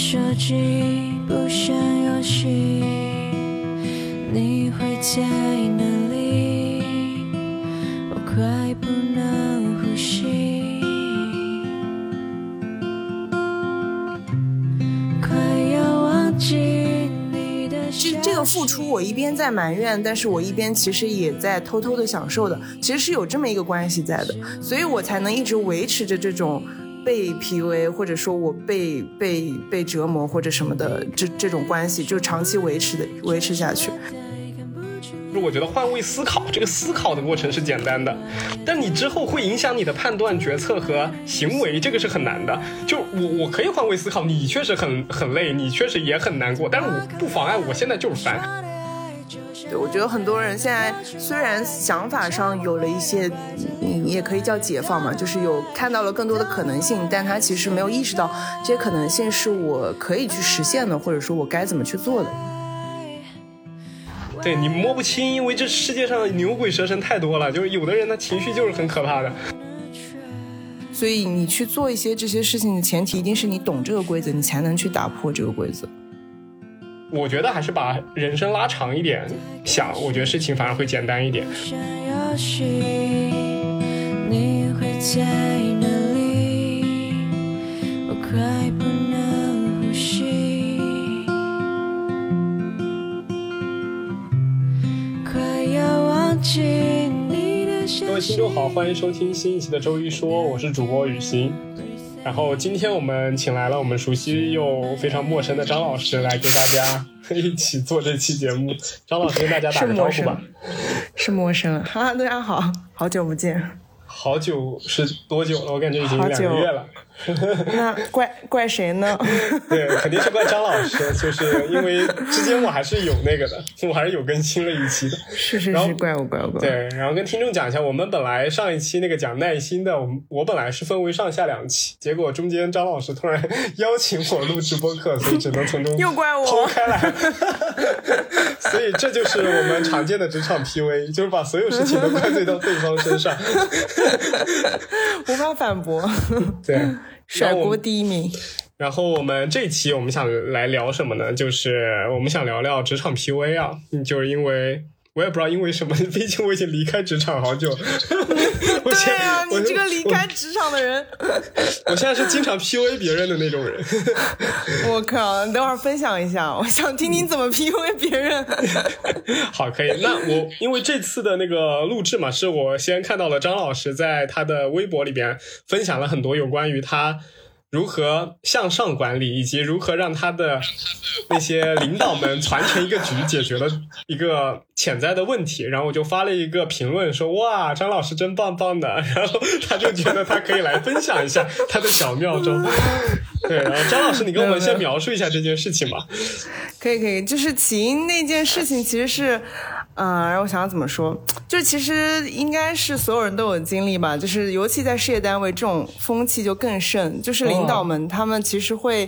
手机不想游戏，你会在哪里？我快不能呼吸，快要忘记你的这这个付出，我一边在埋怨，但是我一边其实也在偷偷的享受的，其实是有这么一个关系在的，所以我才能一直维持着这种被 PUA 或者说我被被被折磨或者什么的这这种关系，就长期维持的维持下去。就我觉得换位思考这个思考的过程是简单的，但你之后会影响你的判断、决策和行为，这个是很难的。就我我可以换位思考，你确实很很累，你确实也很难过，但是我不妨碍我现在就是烦。对，我觉得很多人现在虽然想法上有了一些，你，也可以叫解放嘛，就是有看到了更多的可能性，但他其实没有意识到这些可能性是我可以去实现的，或者说我该怎么去做的。对你摸不清，因为这世界上牛鬼蛇神太多了，就是有的人他情绪就是很可怕的。所以你去做一些这些事情的前提，一定是你懂这个规则，你才能去打破这个规则。我觉得还是把人生拉长一点想，我觉得事情反而会简单一点。各位听众好，欢迎收听新一期的周一说，我是主播雨欣。然后今天我们请来了我们熟悉又非常陌生的张老师来给大家一起做这期节目。张老师跟大家打个招呼吧。，是陌生哈。哈，大家好，好久不见。好久是多久了？我感觉已经两个月了。那怪怪谁呢？对，肯定是怪张老师，就是因为之前我还是有那个的，我还是有更新了一期的。是是是，怪我怪我怪我。对，然后跟听众讲一下，我们本来上一期那个讲耐心的，我们我本来是分为上下两期，结果中间张老师突然邀请我录直播课，所以只能从中又怪我抛开来。所以这就是我们常见的职场 PUA，就是把所有事情都怪罪到对方身上。无法反驳，对，甩锅第一名。然后我们这期我们想来聊什么呢？就是我们想聊聊职场 PUA 啊，嗯就是因为我也不知道因为什么，毕竟我已经离开职场好久。我现对啊，你这个离开职场的人，我现在是经常 PUA 别人的那种人。我靠！你等会儿分享一下，我想听听怎么 PUA 别人。好，可以。那我因为这次的那个录制嘛，是我先看到了张老师在他的微博里边分享了很多有关于他如何向上管理，以及如何让他的那些领导们团成一个局，解决了一个潜在的问题。然后我就发了一个评论说：“哇，张老师真棒棒的。”然后他就觉得他可以来分享一下他的小妙招。对，然后张老师，你跟我们先描述一下这件事情吧。可以可以，就是起因那件事情其实是，嗯、让我想想怎么说，就是其实应该是所有人都有经历吧，就是尤其在事业单位这种风气就更盛，就是领导们、他们其实会，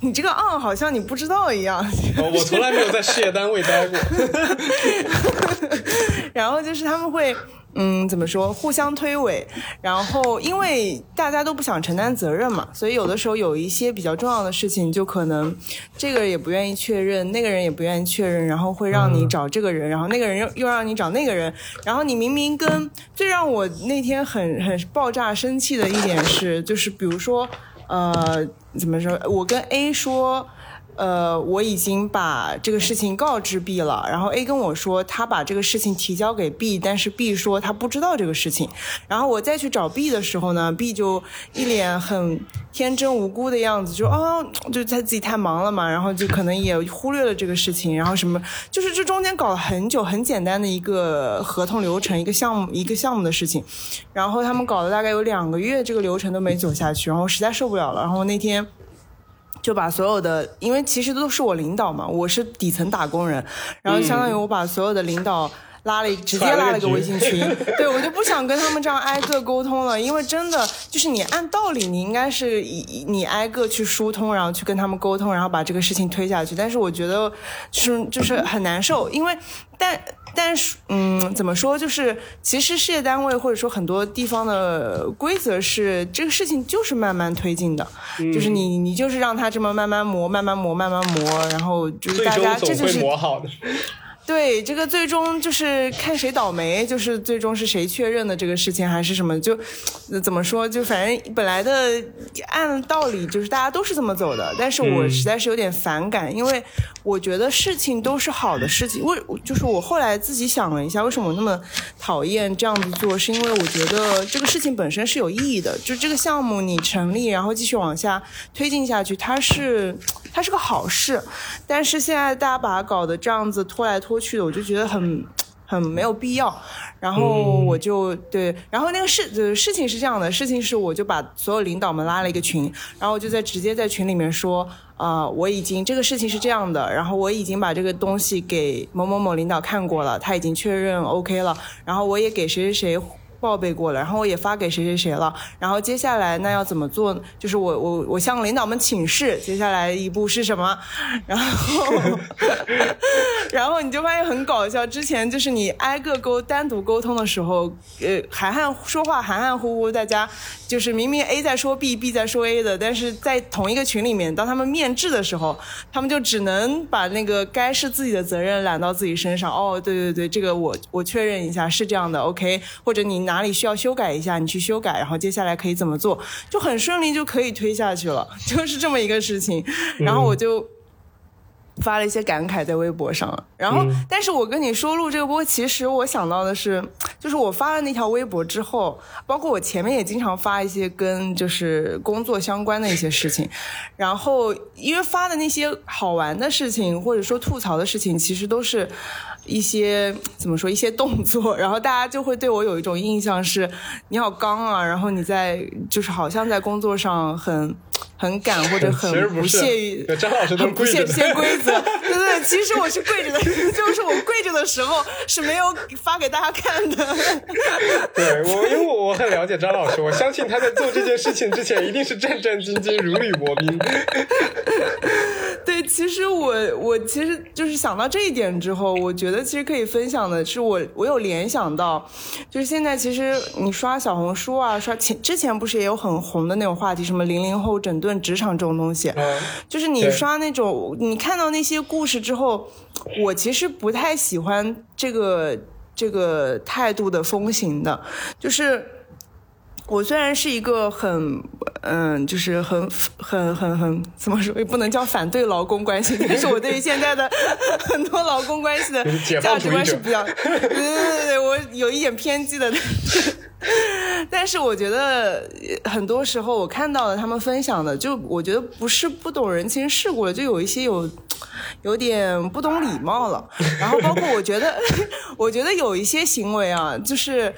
你这个嗯好像你不知道一样，哦我从来没有在事业单位待过。然后就是他们会。嗯，怎么说？互相推诿，然后因为大家都不想承担责任嘛，所以有的时候有一些比较重要的事情，就可能这个也不愿意确认，那个人也不愿意确认，然后会让你找这个人，然后那个人又又让你找那个人，然后你明明跟最让我那天很很爆炸生气的一点是，就是比如说，呃，怎么说？我跟 A 说。呃，我已经把这个事情告知 B 了，然后 A 跟我说他把这个事情提交给 B，但是 B 说他不知道这个事情，然后我再去找 B 的时候呢，B 就一脸很天真无辜的样子，就哦，就他自己太忙了嘛，然后就可能也忽略了这个事情，然后什么，就是这中间搞了很久，很简单的一个合同流程，一个项目一个项目的事情，然后他们搞了大概有两个月，这个流程都没走下去，然后实在受不了了，然后那天。就把所有的，因为其实都是我领导嘛，我是底层打工人，然后相当于我把所有的领导拉了一直接拉了个微信群，对我就不想跟他们这样挨个沟通了，因为真的就是你按道理你应该是以你挨个去疏通，然后去跟他们沟通，然后把这个事情推下去。但是我觉得就是就是很难受，因为但但是嗯，怎么说就是其实事业单位或者说很多地方的规则是这个事情就是慢慢推进的，就是你你就是让他这么慢慢磨，慢慢磨，慢慢磨，然后就是大家这就是磨好的。对，这个最终就是看谁倒霉，就是最终是谁确认的这个事情，还是什么？就呃怎么说？就反正本来的按道理就是大家都是这么走的，但是我实在是有点反感，因为我觉得事情都是好的事情。为就是我后来自己想了一下，为什么我那么讨厌这样子做，是因为我觉得这个事情本身是有意义的，就这个项目你成立，然后继续往下推进下去，它是它是个好事。但是现在大家把它搞得这样子拖来拖去的，我就觉得很很没有必要。然后我就、对，然后那个事呃事情是这样的，事情是我就把所有领导们拉了一个群，然后我就在直接在群里面说，啊、我已经这个事情是这样的，然后我已经把这个东西给某某某领导看过了，他已经确认 OK 了，然后我也给谁谁谁。报备过了，然后我也发给谁谁谁了，然后接下来那要怎么做？就是我我我向领导们请示，接下来一步是什么？然后 然后你就发现很搞笑，之前就是你挨个沟单独沟通的时候，呃，含含说话含含糊糊，大家就是明明 A 在说 B，B 在说 A 的，但是在同一个群里面，当他们面质的时候，他们就只能把那个该是自己的责任揽到自己身上。哦，对对对，这个我我确认一下是这样的，OK，或者你拿哪里需要修改一下，你去修改，然后接下来可以怎么做，就很顺利就可以推下去了，就是这么一个事情。然后我就。发了一些感慨在微博上，然后，但是我跟你说录这个播，其实我想到的是，就是我发了那条微博之后，包括我前面也经常发一些跟就是工作相关的一些事情，然后因为发的那些好玩的事情或者说吐槽的事情，其实都是一些怎么说一些动作，然后大家就会对我有一种印象是，你好刚啊，然后你在就是好像在工作上很很赶或者很 不屑于张老师都不屑跪着的这些规则，对对对，其实我是跪着的，就是我跪着的时候是没有发给大家看的。对我，因为我我很了解张老师，我相信他在做这件事情之前一定是战战兢兢、如履薄冰。对，其实我我其实就是想到这一点之后，我觉得其实可以分享的是我我有联想到，就是现在其实你刷小红书啊，刷前之前不是也有很红的那种话题，什么零零后整顿职场这种东西，嗯，就是你刷那种，你看到那些故事之后，我其实不太喜欢这个这个态度的风行的，就是。我虽然是一个很，嗯，就是很很很很怎么说，也不能叫反对劳工关系，但是我对于现在的很多劳工关系的价值观是比较，对对对对，我有一点偏激的。但是我觉得呃很多时候我看到了他们分享的，就我觉得不是不懂人情世故了，就有一些有有点不懂礼貌了。然后包括我觉得，我觉得有一些行为啊，就是。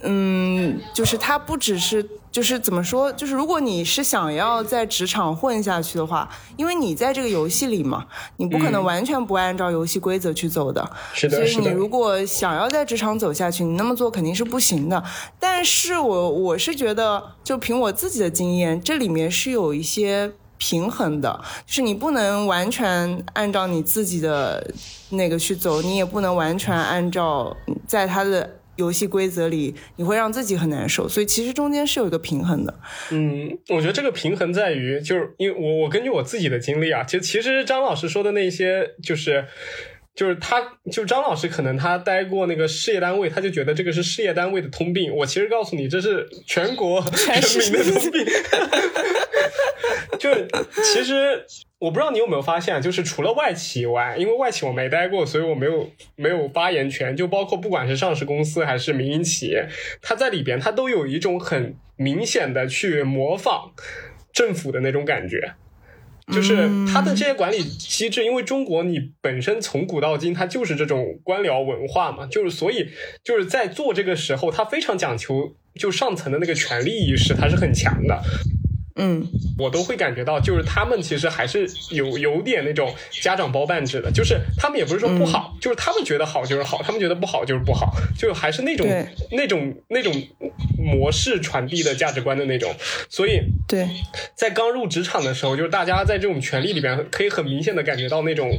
嗯，就是他不只是，就是怎么说，就是如果你是想要在职场混下去的话，因为你在这个游戏里嘛，你不可能嗯完全不按照游戏规则去走的。是的，所以是的。你如果想要在职场走下去，你那么做肯定是不行的。但是我我是觉得，就凭我自己的经验，这里面是有一些平衡的，就是你不能完全按照你自己的那个去走，你也不能完全按照在他的。游戏规则里，你会让自己很难受，所以其实中间是有一个平衡的。嗯，我觉得这个平衡在于，就是因为我我根据我自己的经历啊，其实其实张老师说的那些就是。就是他，就张老师，可能他待过那个事业单位，他就觉得这个是事业单位的通病。我其实告诉你，这是全国人民的通病。就是其实我不知道你有没有发现，就是除了外企以外，因为外企我没待过，所以我没有没有发言权。就包括不管是上市公司还是民营企业，它在里边它都有一种很明显的去模仿政府的那种感觉。就是它的这些管理机制，因为中国你本身从古到今它就是这种官僚文化嘛，就是所以就是在做这个时候，它非常讲求就上层的那个权力意识，它是很强的。嗯，我都会感觉到，就是他们其实还是有有点那种家长包办制的，就是他们也不是说不好，就是他们觉得好就是好，他们觉得不好就是不好，就还是那种那种那种模式传递的价值观的那种，所以对，在刚入职场的时候，就是大家在这种权利里边，可以很明显的感觉到那种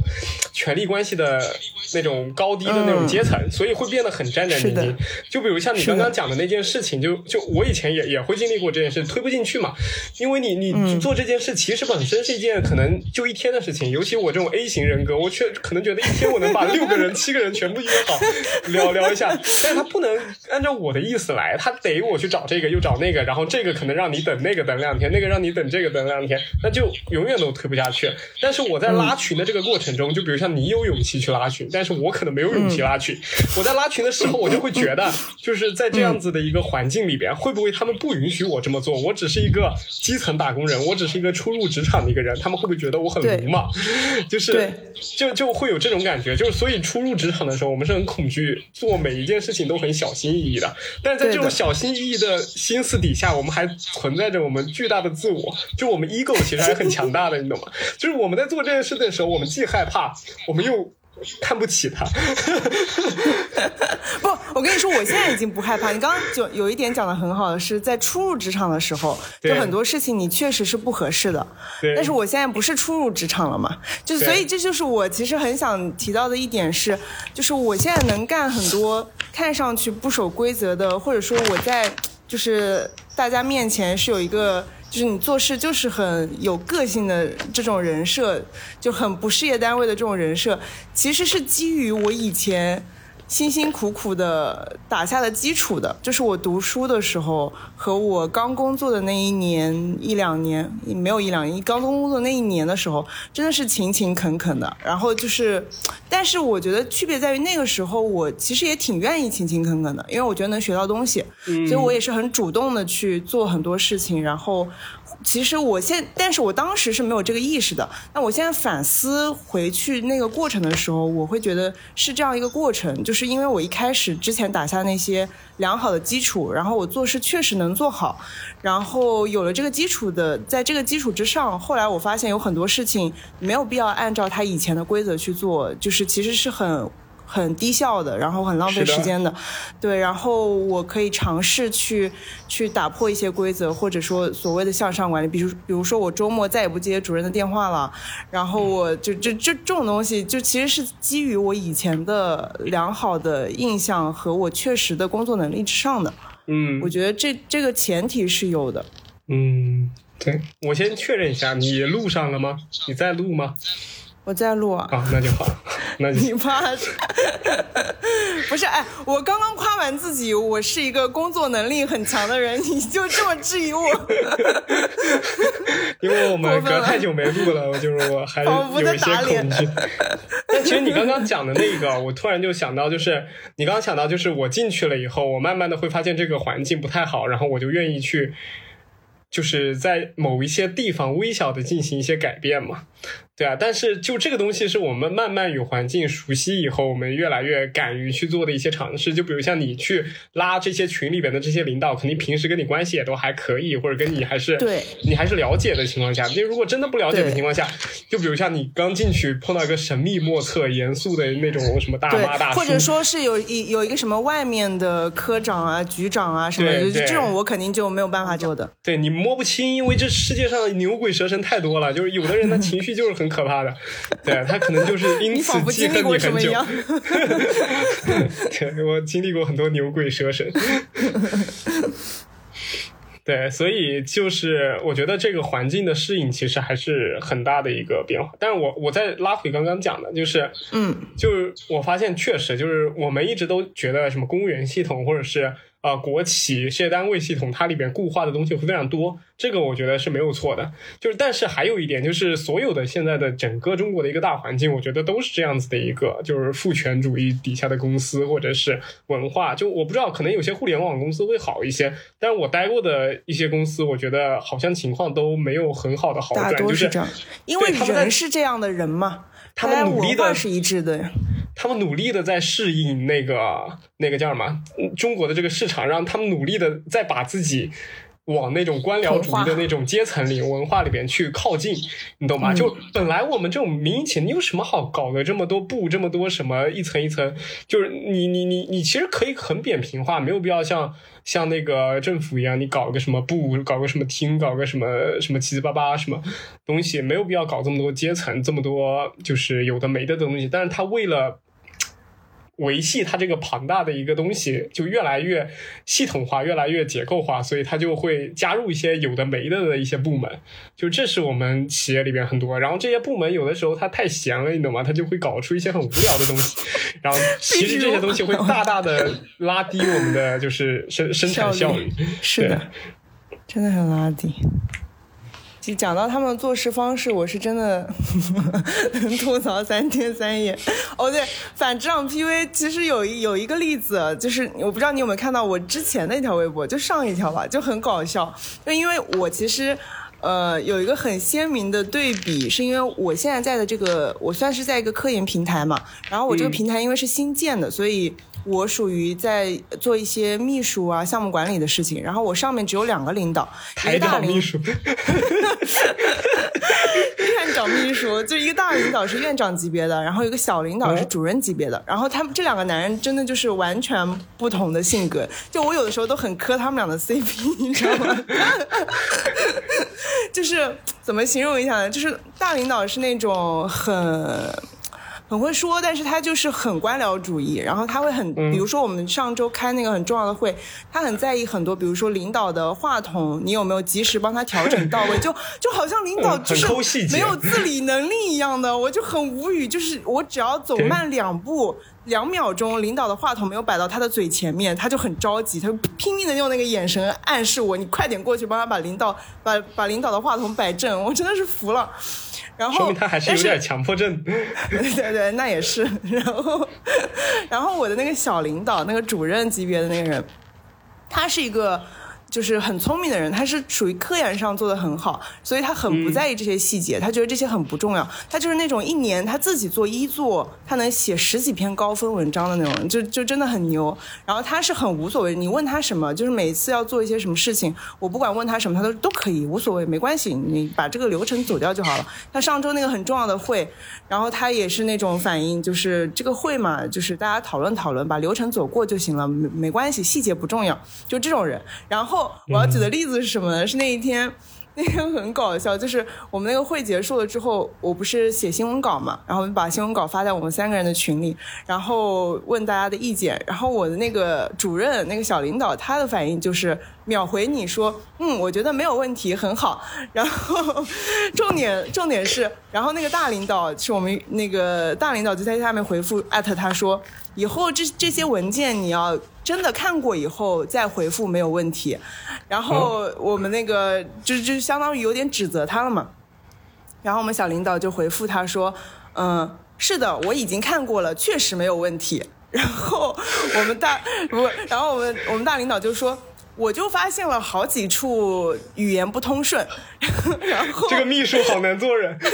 权力关系的那种高低的那种阶层，所以会变得很战战兢兢。就比如像你刚刚讲的那件事情，就就我以前也也会经历过这件事，推不进去嘛，因为你你嗯做这件事其实本身是一件可能就一天的事情，尤其我这种 A 型人格，我却可能觉得一天我能把六个人、七个人全部约好聊聊一下，但是他不能按照我的意思来，他得我去找这个又找那个，然后这个可能让你等那个等两天，那个让你等这个等两天，那就永远都推不下去。但是我在拉群的这个过程中，就比如像你有勇气去拉群，但是我可能没有勇气拉群。我在拉群的时候，我就会觉得，就是在这样子的一个环境里边，会不会他们不允许我这么做？我只是一个基层打工人，我只是一个初入职场的一个人，他们会不会觉得我很对鲁莽？就是就就会有这种感觉，就是所以初入职场的时候，我们是很恐惧，做每一件事情都很小心翼翼的。但是在这种小心翼翼的心思底下，我们还存在着我们巨大的自我，就我们 ego 其实还很强大的，你懂吗？就是我们在做这件事的时候，我们既害怕，我们又看不起他。不，我跟你说，我现在已经不害怕。你刚刚就有一点讲的很好的是，在初入职场的时候，就很多事情你确实是不合适的。对但是我现在不是初入职场了嘛，就所以这就是我其实很想提到的一点是，就是我现在能干很多看上去不守规则的，或者说我在就是大家面前是有一个。就是你做事就是很有个性的这种人设，就很不事业单位的这种人设，其实是基于我以前辛辛苦苦的打下的基础的，就是我读书的时候和我刚工作的那一年一两年，没有一两年，刚工作那一年的时候，真的是勤勤恳恳的。然后就是，但是我觉得区别在于那个时候我其实也挺愿意勤勤恳恳的，因为我觉得能学到东西，所以我也是很主动的去做很多事情，然后。其实我现，但是我当时是没有这个意识的。那我现在反思回去那个过程的时候，我会觉得是这样一个过程，就是因为我一开始之前打下那些良好的基础，然后我做事确实能做好，然后有了这个基础的，在这个基础之上，后来我发现有很多事情没有必要按照他以前的规则去做，就是其实是很。很低效的，然后很浪费时间的，对。然后我可以尝试去去打破一些规则，或者说所谓的向上管理，比如比如说我周末再也不接主任的电话了，然后我就这这这种东西，就其实是基于我以前的良好的印象和我确实的工作能力之上的。嗯我觉得这这个前提是有的。嗯，对，我先确认一下，你录上了吗？你在录吗？我在录啊，啊，那就好，那就 你怕是？不是，哎，我刚刚夸完自己，我是一个工作能力很强的人，你就这么质疑我？因为我们隔太久没录了，就是我还有一些恐惧。但其实你刚刚讲的那个，我突然就想到，就是你刚刚想到，就是我进去了以后，我慢慢的会发现这个环境不太好，然后我就愿意去，就是在某一些地方微小的进行一些改变嘛。对啊，但是就这个东西是我们慢慢与环境熟悉以后，我们越来越敢于去做的一些尝试。就比如像你去拉这些群里边的这些领导，肯定平时跟你关系也都还可以，或者跟你还是对你还是了解的情况下，就如果真的不了解的情况下，就比如像你刚进去碰到一个神秘莫测、严肃的那种什么大妈大，叔，或者说是有一有一个什么外面的科长啊、局长啊什么的，这种我肯定就没有办法做的。对你摸不清，因为这世界上牛鬼蛇神太多了，就是有的人的 情绪就是很可怕的，对他可能就是 因此记恨你很久。对我经历过很多牛鬼蛇神。对，所以就是我觉得这个环境的适应其实还是很大的一个变化。但是我我再拉回刚刚讲的，就是嗯，就是我发现确实就是我们一直都觉得什么公务员系统或者是呃国企事业单位系统，它里边固化的东西会非常多，这个我觉得是没有错的。就是但是还有一点就是所有的现在的整个中国的一个大环境，我觉得都是这样子的一个就是父权主义底下的公司或者是文化。就我不知道，可能有些互联网公司会好一些，但是我待过的一些公司，我觉得好像情况都没有很好的好大转，就是这样，因为他们是这样的人嘛，他们努力地文化是一致的。他们努力的在适应那个那个叫什么嗯中国的这个市场，让他们努力的在把自己往那种官僚主义的那种阶层里、文化里边去靠近，你懂吗？就本来我们这种民营企业，你有什么好搞的？这么多部，这么多什么一层一层，就是你你你你其实可以很扁平化，没有必要像像那个政府一样，你搞个什么部，搞个什么厅，搞个什么什么七七八八什么东西，没有必要搞这么多阶层，这么多就是有的没的的东西。但是他为了。维系它这个庞大的一个东西，就越来越系统化，越来越结构化，所以它就会加入一些有的没的的一些部门。就这是我们企业里边很多，然后这些部门有的时候它太闲了，你懂吗？它就会搞出一些很无聊的东西，然后 其实这些东西会大大的拉低我们的就是生生产效率。是的，真的很拉低。讲到他们的做事方式，我是真的能 吐槽三天三夜。哦，对，反职场 PV 其实有一有一个例子，就是我不知道你有没有看到我之前的一条微博，就上一条吧，就很搞笑。就因为我其实呃有一个很鲜明的对比，是因为我现在在的这个，我算是在一个科研平台嘛，然后我这个平台因为是新建的，所以。我属于在做一些秘书啊、项目管理的事情，然后我上面只有两个领导，一个大秘书，院长秘书，就一个大领导是院长级别的，然后一个小领导是主任级别的，然后他们这两个男人真的就是完全不同的性格，就我有的时候都很磕他们俩的 CP，你知道吗？就是怎么形容一下呢？就是大领导是那种很。很会说，但是他就是很官僚主义，然后他会很，比如说我们上周开那个很重要的会，他很在意很多，比如说领导的话筒，你有没有及时帮他调整到位，就 就好像领导就是没有自理能力一样的，我就很无语，就是我只要走慢两步。两秒钟，领导的话筒没有摆到他的嘴前面，他就很着急，他就拼命的用那个眼神暗示我，你快点过去帮他把领导把把领导的话筒摆正，我真的是服了。然后说明他还是有点强迫症。对对，那也是。然后，然后我的那个小领导，那个主任级别的那个人，他是一个。就是很聪明的人，他是属于科研上做的很好，所以他很不在意这些细节，他觉得这些很不重要。他就是那种一年他自己做一作，他能写十几篇高分文章的那种，就就真的很牛。然后他是很无所谓，你问他什么，就是每次要做一些什么事情，我不管问他什么，他都都可以，无所谓，没关系，你把这个流程走掉就好了。他上周那个很重要的会，然后他也是那种反应，就是这个会嘛，就是大家讨论讨论，把流程走过就行了，没没关系，细节不重要，就这种人。然后。我要举的例子是什么呢？是那一天，那天很搞笑，就是我们那个会结束了之后，我不是写新闻稿嘛，然后把新闻稿发在我们三个人的群里，然后问大家的意见，然后我的那个主任那个小领导他的反应就是秒回你说，嗯，我觉得没有问题，很好。然后重点重点是，然后那个大领导是我们那个大领导就在下面回复艾特他说，以后这这些文件你要。真的看过以后再回复没有问题，然后我们那个就就相当于有点指责他了嘛，然后我们小领导就回复他说，嗯，是的，我已经看过了，确实没有问题。然后我们大不，然后我们我们大领导就说。我就发现了好几处语言不通顺，然后这个秘书好难做人。不，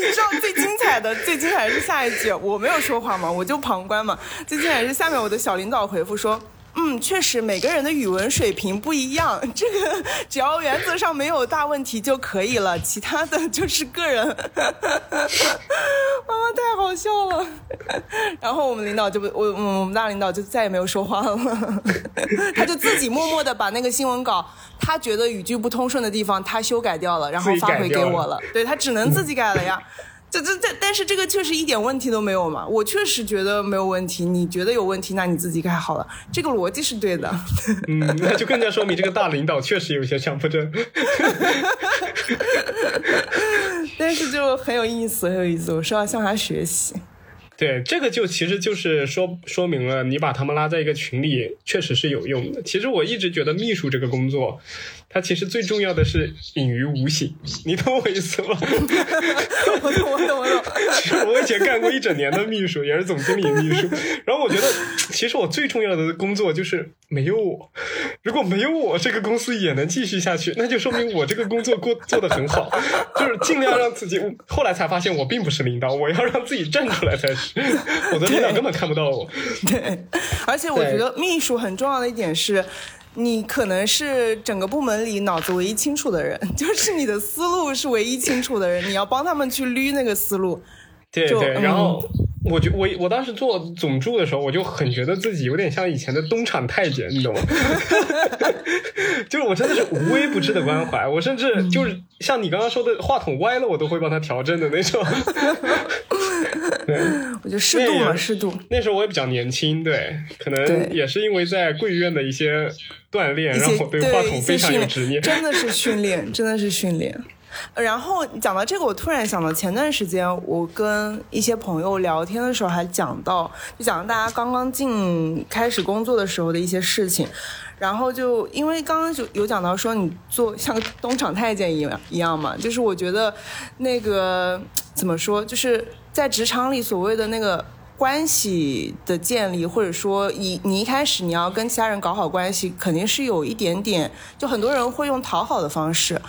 你知道最精彩的、最精彩的是下一句，我没有说话嘛，我就旁观嘛。最精彩是下面我的小领导回复说。嗯，确实每个人的语文水平不一样，这个只要原则上没有大问题就可以了，其他的就是个人。妈 妈太好笑了，然后我们领导就不，我我们大领导就再也没有说话了，他就自己默默的把那个新闻稿，他觉得语句不通顺的地方他修改掉了，然后发回给我了，对他只能自己改了呀。这这这，但是这个确实一点问题都没有嘛？我确实觉得没有问题，你觉得有问题，那你自己改好了，这个逻辑是对的。嗯，那就更加说明这个大领导确实有些强迫症。但是就很有意思，很有意思，我是要向他学习。对，这个就其实就是说说明了，你把他们拉在一个群里，确实是有用的。其实我一直觉得秘书这个工作。它其实最重要的是隐于无形，你懂我意思吗？我懂，我懂，我懂。其实我以前干过一整年的秘书，也是总经理秘书。然后我觉得，其实我最重要的工作就是没有我。如果没有我，这个公司也能继续下去，那就说明我这个工作过做得很好。就是尽量让自己。后来才发现，我并不是领导，我要让自己站出来才是。我的领导根本看不到我。对，而且我觉得秘书很重要的一点是。你可能是整个部门里脑子唯一清楚的人，就是你的思路是唯一清楚的人，你要帮他们去捋那个思路。就对对，然后嗯我觉我我当时做总助的时候，我就很觉得自己有点像以前的东厂太监，你懂吗？就是我真的是无微不至的关怀，我甚至就是像你刚刚说的，话筒歪了我都会帮他调正的那种。对，我觉得适度嘛，适度。那时候我也比较年轻，对，可能也是因为在贵院的一些锻炼，让我对对话筒非常有执念。真的是训练，真的是训练。然后讲到这个，我突然想到前段时间我跟一些朋友聊天的时候，还讲到，就讲到大家刚刚进开始工作的时候的一些事情。然后就因为刚刚就有讲到说你做像东厂太监一样一样嘛，就是我觉得那个怎么说，就是在职场里所谓的那个关系的建立，或者说你你一开始你要跟其他人搞好关系，肯定是有一点点，就很多人会用讨好的方式。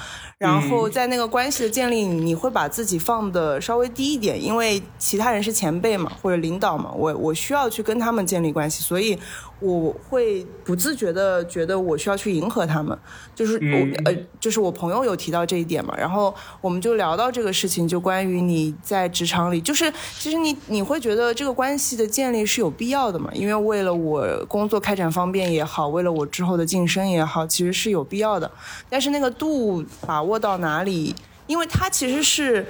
然后在那个关系的建立，你会把自己放的稍微低一点，因为其他人是前辈嘛，或者领导嘛，我我需要去跟他们建立关系，所以我会不自觉的觉得我需要去迎合他们，就是我、嗯呃，就是我朋友有提到这一点嘛，然后我们就聊到这个事情，就关于你在职场里，就是其实你你会觉得这个关系的建立是有必要的嘛，因为为了我工作开展方便也好，为了我之后的晋升也好，其实是有必要的，但是那个度把握到哪里，因为它其实是。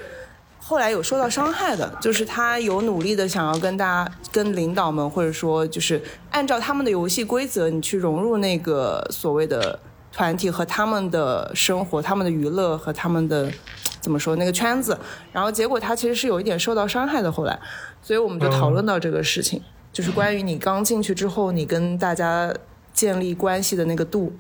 后来有受到伤害的，就是他有努力的想要跟大家、跟领导们，或者说就是按照他们的游戏规则，你去融入那个所谓的团体和他们的生活、他们的娱乐和他们的怎么说那个圈子，然后结果他其实是有一点受到伤害的。后来，所以我们就讨论到这个事情，就是关于你刚进去之后，你跟大家建立关系的那个度。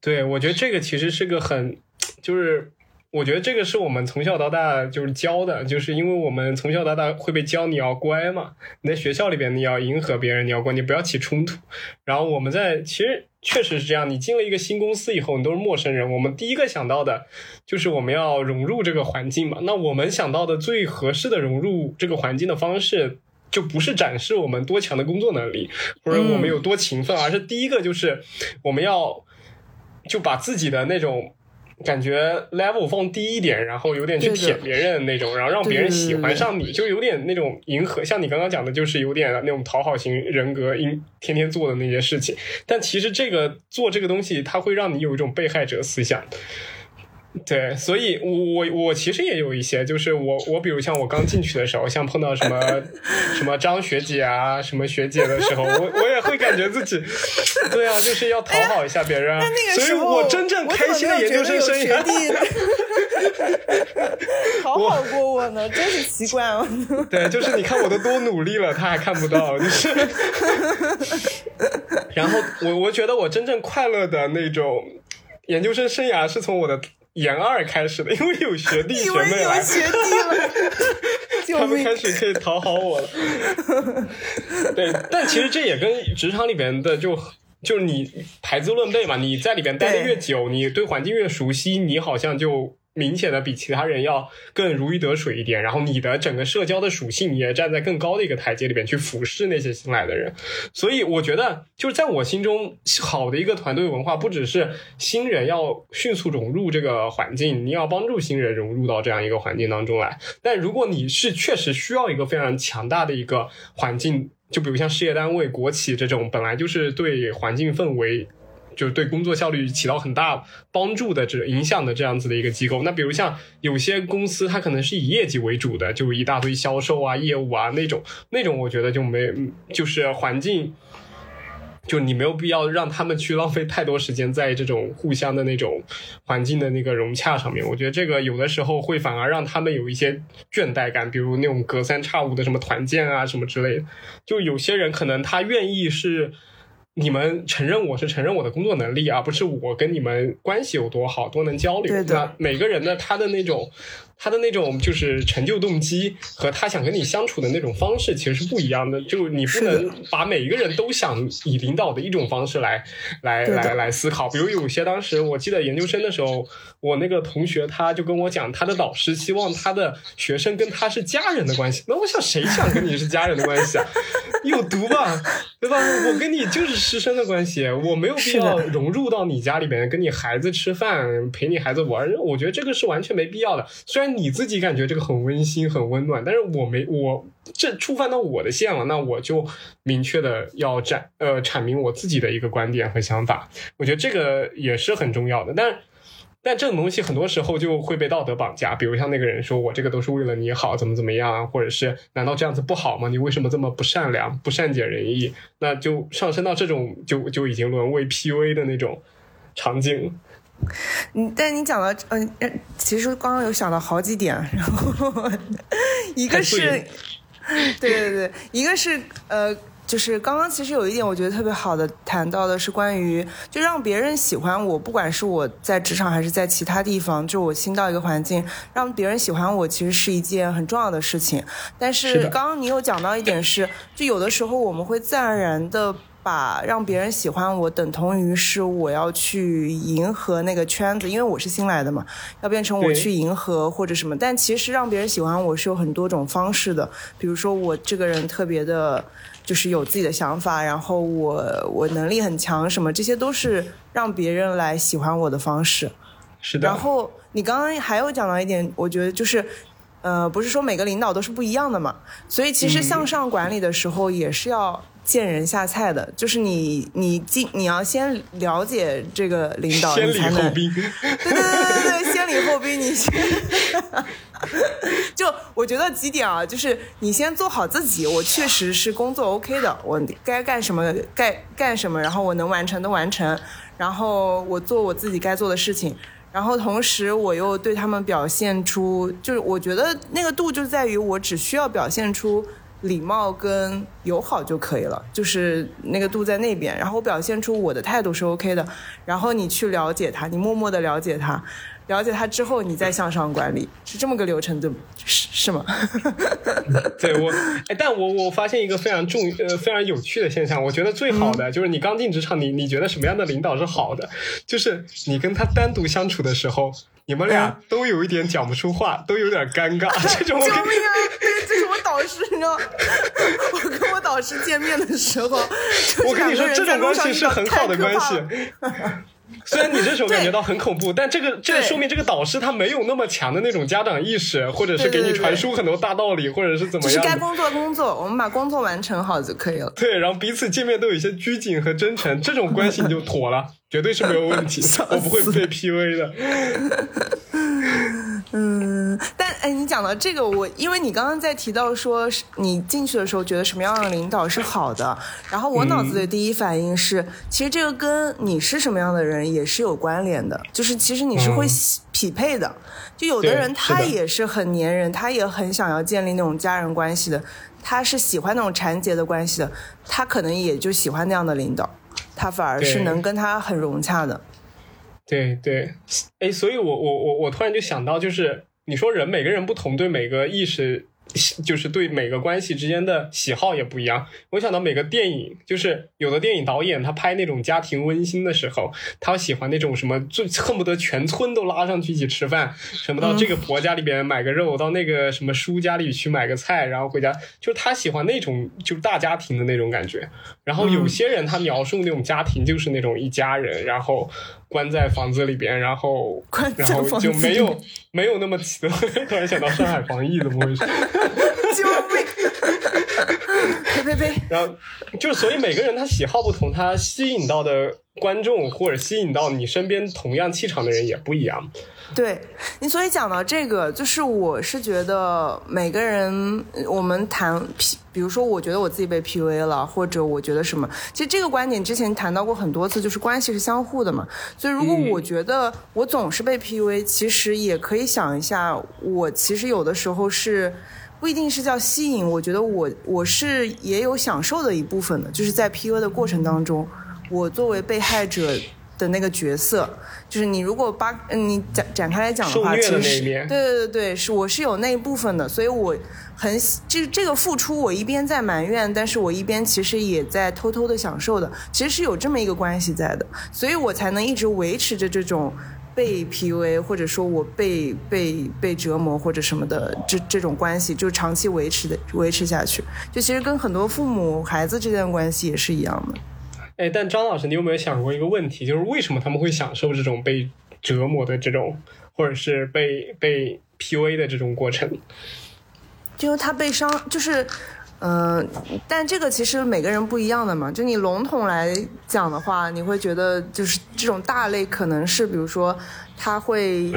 对，我觉得这个其实是个很，就是我觉得这个是我们从小到大就是教的，就是因为我们从小到大会被教你要乖嘛，你在学校里边你要迎合别人，你要乖，你不要起冲突。然后我们在其实确实是这样，你进了一个新公司以后，你都是陌生人，我们第一个想到的就是我们要融入这个环境嘛。那我们想到的最合适的融入这个环境的方式。就不是展示我们多强的工作能力，或者我们有多勤奋，而是第一个就是我们要就把自己的那种感觉 level 放低一点，然后有点去舔别人那种，然后让别人喜欢上你，就有点那种迎合，像你刚刚讲的，就是有点那种讨好型人格，应天天做的那些事情。但其实这个做这个东西，它会让你有一种被害者思想。对，所以我我我其实也有一些，就是我我比如像我刚进去的时候，像碰到什么 什么张学姐啊，什么学姐的时候，我我也会感觉自己，对啊，就是要讨好一下别人啊。那那个所以我真正开心的研究生生涯，讨好过我呢，真是奇怪啊。对，就是你看我都多努力了，他还看不到，就是。然后我我觉得我真正快乐的那种研究生生涯是从我的研二开始的，因为有学弟学妹来，有学弟了！他们开始可以讨好我了。对，但其实这也跟职场里边的就。就是你排资论辈嘛，你在里边待的越久，你对环境越熟悉，你好像就明显的比其他人要更如鱼得水一点。然后你的整个社交的属性也站在更高的一个台阶里边去俯视那些新来的人。所以我觉得，就是在我心中，好的一个团队文化，不只是新人要迅速融入这个环境，你要帮助新人融入到这样一个环境当中来。但如果你是确实需要一个非常强大的一个环境，就比如像事业单位、国企这种，本来就是对环境氛围。就是对工作效率起到很大帮助的这影响的这样子的一个机构。那比如像有些公司，它可能是以业绩为主的，就一大堆销售啊、业务啊那种，那种我觉得就没，就是环境。就你没有必要让他们去浪费太多时间在这种互相的那种环境的那个融洽上面。我觉得这个有的时候会反而让他们有一些倦怠感，比如那种隔三差五的什么团建啊什么之类的。就有些人可能他愿意是。你们承认我是承认我的工作能力，而不是我跟你们关系有多好，多能交流。那每个人的他的那种，他的那种就是成就动机和他想跟你相处的那种方式其实是不一样的。就你不能把每一个人都想以领导的一种方式来来来来思考。比如有些当时我记得研究生的时候，我那个同学他就跟我讲，他的导师希望他的学生跟他是家人的关系。那我想谁想跟你是家人的关系啊？有毒吧，对吧？我跟你就是师生的关系，我没有必要融入到你家里边，跟你孩子吃饭，陪你孩子玩，我觉得这个是完全没必要的。虽然你自己感觉这个很温馨、很温暖，但是我没我这触犯到我的线了，那我就明确的要展呃阐明我自己的一个观点和想法。我觉得这个也是很重要的，但。但这种东西很多时候就会被道德绑架，比如像那个人说我这个都是为了你好，怎么怎么样，或者是难道这样子不好吗？你为什么这么不善良、不善解人意？那就上升到这种就就已经沦为 PUA 的那种场景。嗯，但你讲到，嗯，其实刚刚有想到好几点，然后一个是，对对对，一个是呃。就是刚刚其实有一点我觉得特别好的谈到的是关于就让别人喜欢我，不管是我在职场还是在其他地方，就我新到一个环境，让别人喜欢我其实是一件很重要的事情。但是刚刚你有讲到一点是，就有的时候我们会自然而然的把让别人喜欢我等同于是我要去迎合那个圈子，因为我是新来的嘛，要变成我去迎合或者什么。但其实让别人喜欢我是有很多种方式的，比如说我这个人特别的。就是有自己的想法，然后我我能力很强，什么这些都是让别人来喜欢我的方式。是的。然后你刚刚还有讲到一点，我觉得就是，呃，不是说每个领导都是不一样的嘛，所以其实向上管理的时候也是要见人下菜的，就是你你进你要先了解这个领导，先礼后兵。对对对对对，先礼后兵，你先。就我觉得几点啊，就是你先做好自己，我确实是工作 OK 的，我该干什么该干什么，然后我能完成的完成，然后我做我自己该做的事情，然后同时我又对他们表现出，就是我觉得那个度就在于我只需要表现出礼貌跟友好就可以了，就是那个度在那边，然后我表现出我的态度是 OK 的，然后你去了解他，你默默的了解他。了解他之后，你再向上管理，是这么个流程，对是是吗？对我，哎，但我我发现一个非常重呃非常有趣的现象，我觉得最好的就是你刚进职场，你你觉得什么样的领导是好的？就是你跟他单独相处的时候，你们俩都有一点讲不出话，都有点尴尬。这种救命啊！这这是我导师，你知道，我跟我导师见面的时候，我跟你说，这种关系是很好的关系。虽然你这时候感觉到很恐怖，但这个这个说明这个导师他没有那么强的那种家长意识，或者是给你传输很多大道理，或者是怎么样。就是该工作工作，我们把工作完成好就可以了。对，然后彼此见面都有一些拘谨和真诚，这种关系你就妥了，绝对是没有问题。我不会被 PUA 的。嗯，但哎，你讲到这个，我因为你刚刚在提到说，你进去的时候觉得什么样的领导是好的，然后我脑子的第一反应是，其实这个跟你是什么样的人也是有关联的，就是其实你是会匹配的。就有的人他也是很粘人，他也很想要建立那种家人关系的，他是喜欢那种缠结的关系的，他可能也就喜欢那样的领导，他反而是能跟他很融洽的。对对，哎，所以我我我我突然就想到，就是你说人每个人不同，对每个意识。就是对每个关系之间的喜好也不一样。我想到每个电影，就是有的电影导演他拍那种家庭温馨的时候，他喜欢那种什么，最恨不得全村都拉上去一起吃饭，什么到这个婆家里边买个肉，到那个什么叔家里去买个菜，然后回家，就是他喜欢那种就是大家庭的那种感觉。然后有些人他描述那种家庭就是那种一家人，然后关在房子里边，然后 然后就没有 没有那么奇特。突然想到上海防疫怎么回事？救命！呸呸呸！然后就是，所以每个人他喜好不同，他吸引到的观众或者吸引到你身边同样气场的人也不一样。对你，所以讲到这个，就是我是觉得每个人，我们谈 P，比如说，我觉得我自己被 PUA 了，或者我觉得什么，其实这个观点之前谈到过很多次，就是关系是相互的嘛。所以如果我觉得我总是被 PUA，其实也可以想一下，我其实有的时候是。不一定是叫吸引，我觉得我我是也有享受的一部分的，就是在 PU 的过程当中，我作为被害者的那个角色，就是你如果把你展展开来讲的话，其实对对对对，是我是有那一部分的，所以我很这这个付出，我一边在埋怨，但是我一边其实也在偷偷的享受的，其实是有这么一个关系在的，所以我才能一直维持着这种。被 PUA，或者说我被被被折磨或者什么的，这这种关系就长期维持的维持下去，就其实跟很多父母孩子之间的关系也是一样的。哎，但张老师，你有没有想过一个问题，就是为什么他们会享受这种被折磨的这种，或者是被被 PUA 的这种过程？就是他被伤，就是，嗯、但这个其实每个人不一样的嘛。就你笼统来讲的话，你会觉得就是这种大类可能是，比如说他会。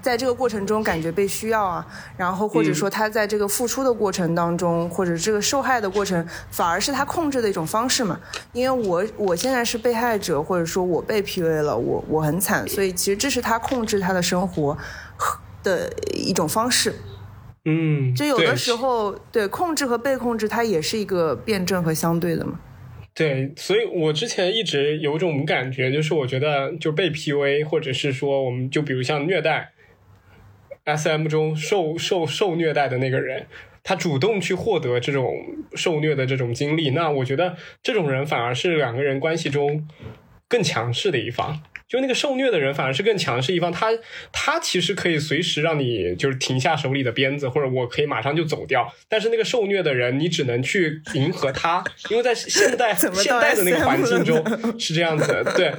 在这个过程中感觉被需要啊，然后或者说他在这个付出的过程当中，或者这个受害的过程，反而是他控制的一种方式嘛。因为我我现在是被害者，或者说我被 PUA 了，我我很惨，所以其实这是他控制他的生活的一种方式。嗯，就有的时候，对控制和被控制，它也是一个辩证和相对的嘛。对，所以我之前一直有一种感觉，就是我觉得就被 PUA，或者是说我们就比如像虐待，SM 中受受受虐待的那个人，他主动去获得这种受虐的这种经历，那我觉得这种人反而是两个人关系中更强势的一方。就那个受虐的人反而是更强势一方，他他其实可以随时让你就是停下手里的鞭子，或者我可以马上就走掉。但是那个受虐的人，你只能去迎合他，因为在现 代现代的那个环境中是这样子的，对。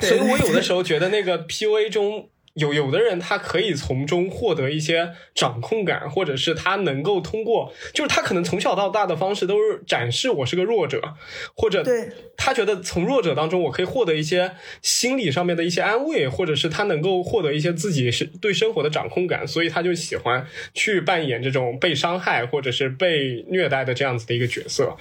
所以我有的 时候觉得那个 PUA 中有有的人他可以从中获得一些掌控感，或者是他能够通过，就是他可能从小到大的方式都是展示我是个弱者，或者对他觉得从弱者当中我可以获得一些心理上面的一些安慰，或者是他能够获得一些自己是对生活的掌控感，所以他就喜欢去扮演这种被伤害或者是被虐待的这样子的一个角色。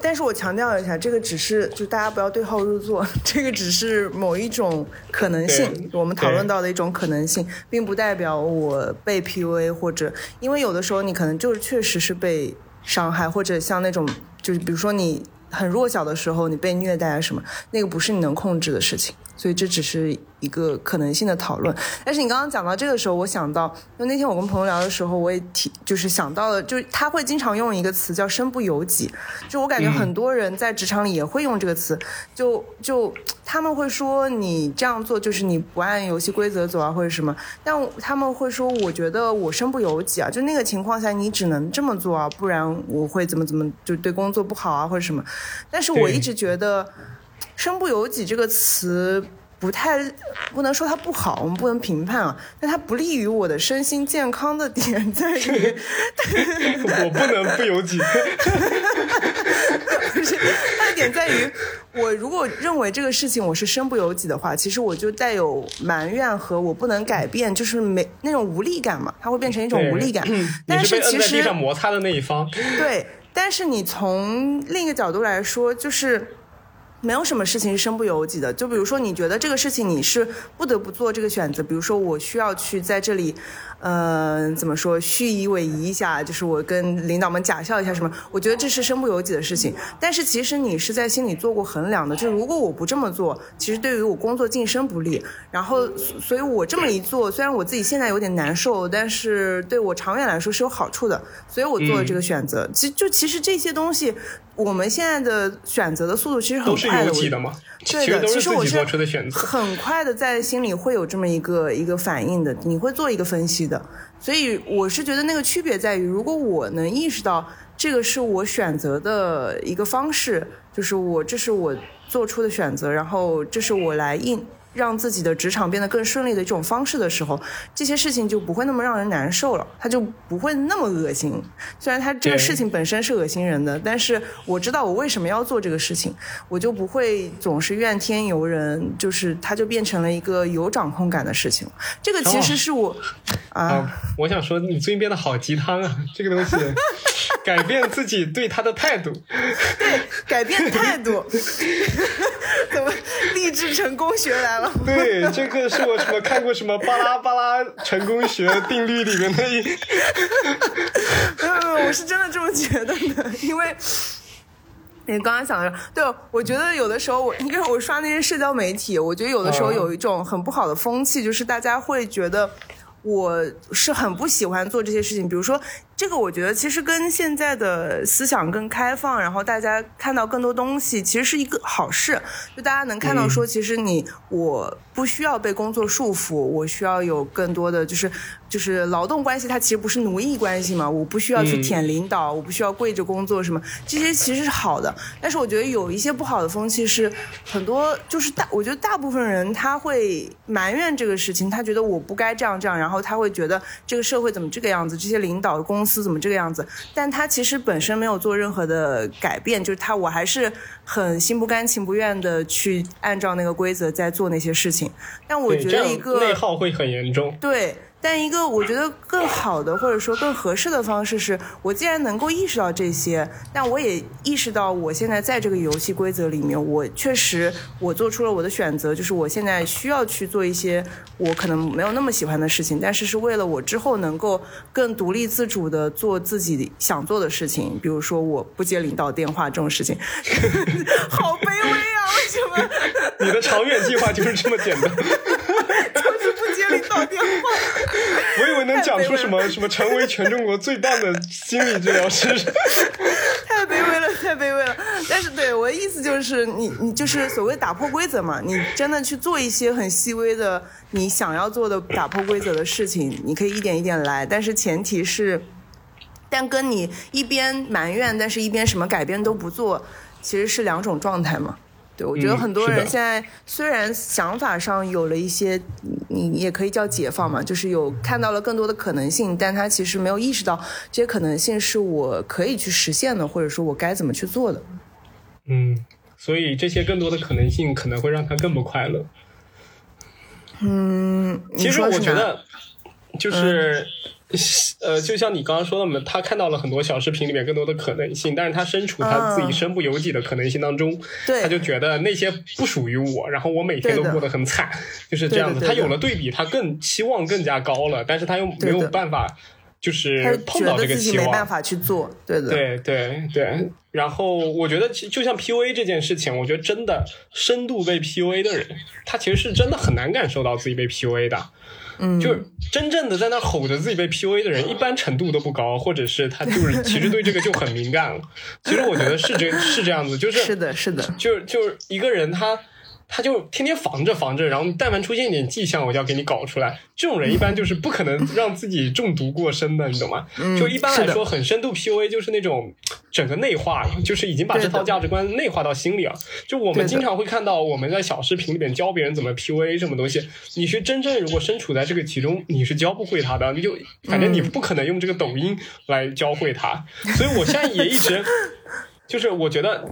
但是我强调一下，这个只是就大家不要对号入座，这个只是某一种可能性，我们讨论到的一种可能性，并不代表我被 PUA 或者因为有的时候你可能就是确实是被伤害，或者像那种就是比如说你很弱小的时候你被虐待啊什么，那个不是你能控制的事情，所以这只是一个可能性的讨论。但是你刚刚讲到这个时候，我想到，就那天我跟朋友聊的时候，我也提，就是想到了，就是他会经常用一个词叫“身不由己”，就我感觉很多人在职场里也会用这个词，就就他们会说你这样做就是你不按游戏规则走啊，或者什么，但他们会说我觉得我身不由己啊，就那个情况下你只能这么做啊，不然我会怎么怎么就对工作不好啊或者什么，但是我一直觉得“身不由己”这个词。不太不能说它不好，我们不能评判啊，但它不利于我的身心健康的点在于，我不能不由己。不是，它的点在于，我如果认为这个事情我是身不由己的话，其实我就带有埋怨和我不能改变，就是没那种无力感嘛，它会变成一种无力感。你但是其实上摩擦的那一方。对，但是你从另一个角度来说，就是。没有什么事情是身不由己的，就比如说你觉得这个事情你是不得不做这个选择，比如说我需要去在这里，呃，怎么说虚以委蛇一下，就是我跟领导们假笑一下什么，我觉得这是身不由己的事情。但是其实你是在心里做过衡量的，就是如果我不这么做，其实对于我工作晋升不利。然后，所以我这么一做，虽然我自己现在有点难受，但是对我长远来说是有好处的，所以我做了这个选择。其就其实这些东西，我们现在的选择的速度其实很都是快的。由己的嘛，对的，其实我是。很快的在心里会有这么一个一个反应的，你会做一个分析的。所以我是觉得那个区别在于，如果我能意识到这个是我选择的一个方式，就是我这是我做出的选择，然后这是我来应。让自己的职场变得更顺利的一种方式的时候，这些事情就不会那么让人难受了，它就不会那么恶心。虽然它这个事情本身是恶心人的，但是我知道我为什么要做这个事情，我就不会总是怨天尤人，就是它就变成了一个有掌控感的事情。这个其实是我啊，啊，我想说，你最近变得好鸡汤啊！这个东西，改变自己对他的态度。改变态度，怎么励志成功学来了？对，这个是我什么看过什么巴拉巴拉成功学定律里面的一。没有没有，我是真的这么觉得的，因为。你刚刚想的，对，我觉得有的时候我，因为我刷那些社交媒体，我觉得有的时候哦有一种很不好的风气，就是大家会觉得我是很不喜欢做这些事情。比如说，这个我觉得其实跟现在的思想更开放，然后大家看到更多东西，其实是一个好事。就大家能看到说，其实你我不需要被工作束缚，我需要有更多的就是就是劳动关系，它其实不是奴役关系嘛，我不需要去舔领导，我不需要跪着工作什么，这些其实是好的。但是我觉得有一些不好的风气是很多，就是大，我觉得大部分人他会埋怨这个事情，他觉得我不该这样这样，然后他会觉得这个社会怎么这个样子，这些领导公司怎么这个样子，但他其实本身没有做任何的改变，就是他我还是很心不甘情不愿的去按照那个规则在做那些事情。但我觉得一个内耗会很严重。对，但一个我觉得更好的或者说更合适的方式是，我既然能够意识到这些，但我也意识到我现在在这个游戏规则里面，我确实我做出了我的选择，就是我现在需要去做一些我可能没有那么喜欢的事情，但是是为了我之后能够更独立自主的做自己想做的事情，比如说我不接领导电话这种事情，好卑微啊！为什么？你的长远计划就是这么简单。就是不接领导电话。我以为能讲出什么什么成为全中国最棒的心理治疗师。太卑微了，太卑微了。但是对我的意思就是，你你就是所谓打破规则嘛，你真的去做一些很细微的你想要做的打破规则的事情，你可以一点一点来，但是前提是，但跟你一边埋怨，但是一边什么改变都不做，其实是两种状态嘛。对，我觉得嗯很多人现在虽然想法上有了一些，你你也可以叫解放嘛，就是有看到了更多的可能性，但他其实没有意识到这些可能性是我可以去实现的，或者说我该怎么去做的。嗯，所以这些更多的可能性可能会让他更不快乐。嗯，其实我觉得，就是。呃，就像你刚刚说的嘛，他看到了很多小视频里面更多的可能性，但是他身处他自己嗯身不由己的可能性当中，对他就觉得那些不属于我，然后我每天都过得很惨，就是这样子。对的对的他有了对比，他更期望更加高了，但是他又没有办法，就是碰到这个期望，没办法去做，对的，对对对，然后我觉得其就像 PUA 这件事情，我觉得真的深度被 PUA 的人，他其实是真的很难感受到自己被 PUA 的。嗯，就是真正的在那吼着自己被 PUA 的人，一般程度都不高，或者是他就是其实对这个就很敏感了。其实我觉得是这是这样子，就是是的，是的，就是就是一个人他。他就天天防着防着，然后但凡出现一点迹象，我就要给你搞出来。这种人一般就是不可能让自己中毒过深的，你懂吗？就一般来说，很深度 PUA 就是那种整个内化了，就是已经把这套价值观内化到心里了。就我们经常会看到，我们在小视频里面教别人怎么 PUA 什么东西，你是真正如果身处在这个其中，你是教不会他的。你就反正你不可能用这个抖音来教会他。所以我现在也一直 就是我觉得。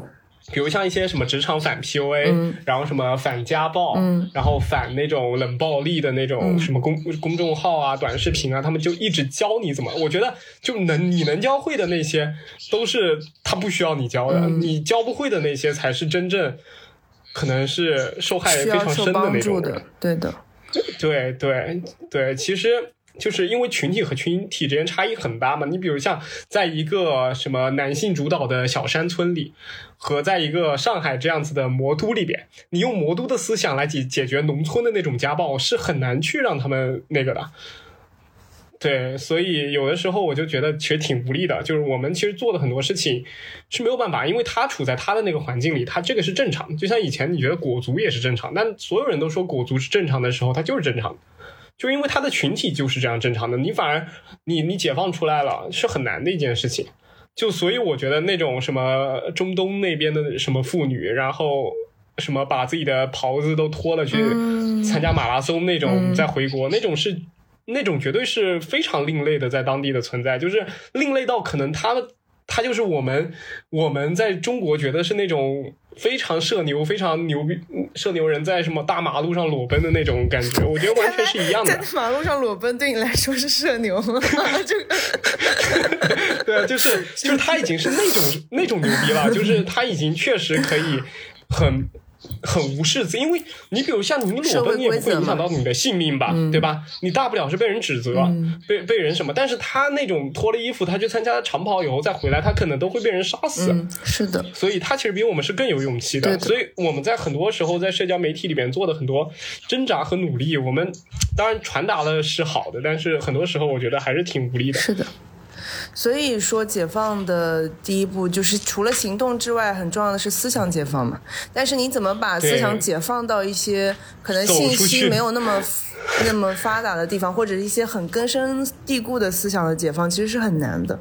比如像一些什么职场反 PUA，、嗯、然后什么反家暴，嗯、然后反那种冷暴力的那种什么公、嗯、公众号啊、短视频啊，他们就一直教你怎么。我觉得就能你能教会的那些，都是他不需要你教的，嗯、你教不会的那些才是真正可能是受害非常深的那种的。对的，对对对，其实。就是因为群体和群体之间差异很大嘛，你比如像在一个什么男性主导的小山村里，和在一个上海这样子的魔都里边，你用魔都的思想来解解决农村的那种家暴，是很难去让他们那个的。对，所以有的时候我就觉得其实挺无力的，就是我们其实做的很多事情是没有办法，因为他处在他的那个环境里，他这个是正常的。就像以前你觉得裹足也是正常，但所有人都说裹足是正常的时候，他就是正常的。就因为他的群体就是这样正常的，你反而你你解放出来了是很难的一件事情。就所以我觉得那种什么中东那边的什么妇女，然后什么把自己的袍子都脱了去参加马拉松那种，再回国、嗯、那种是那种绝对是非常另类的，在当地的存在，就是另类到可能他他就是我们我们在中国觉得是那种。非常社牛，非常牛逼，社牛人在什么大马路上裸奔的那种感觉，我觉得完全是一样的。在马路上裸奔对你来说是社牛，这个 对啊，就是就是他已经是那种那种牛逼了，就是他已经确实可以很。很无视自，因为你比如像你裸奔，你也不会影响到你的性命吧，嗯、对吧？你大不了是被人指责，嗯、被被人什么，但是他那种脱了衣服，他去参加长跑以后再回来，他可能都会被人杀死。嗯、是的，所以他其实比我们是更有勇气的。的所以我们在很多时候在社交媒体里面做的很多挣扎和努力，我们当然传达的是好的，但是很多时候我觉得还是挺无力的。是的。所以说，解放的第一步就是除了行动之外，很重要的是思想解放嘛。但是你怎么把思想解放到一些可能信息没有那么 那么发达的地方，或者一些很根深蒂固的思想的解放，其实是很难的。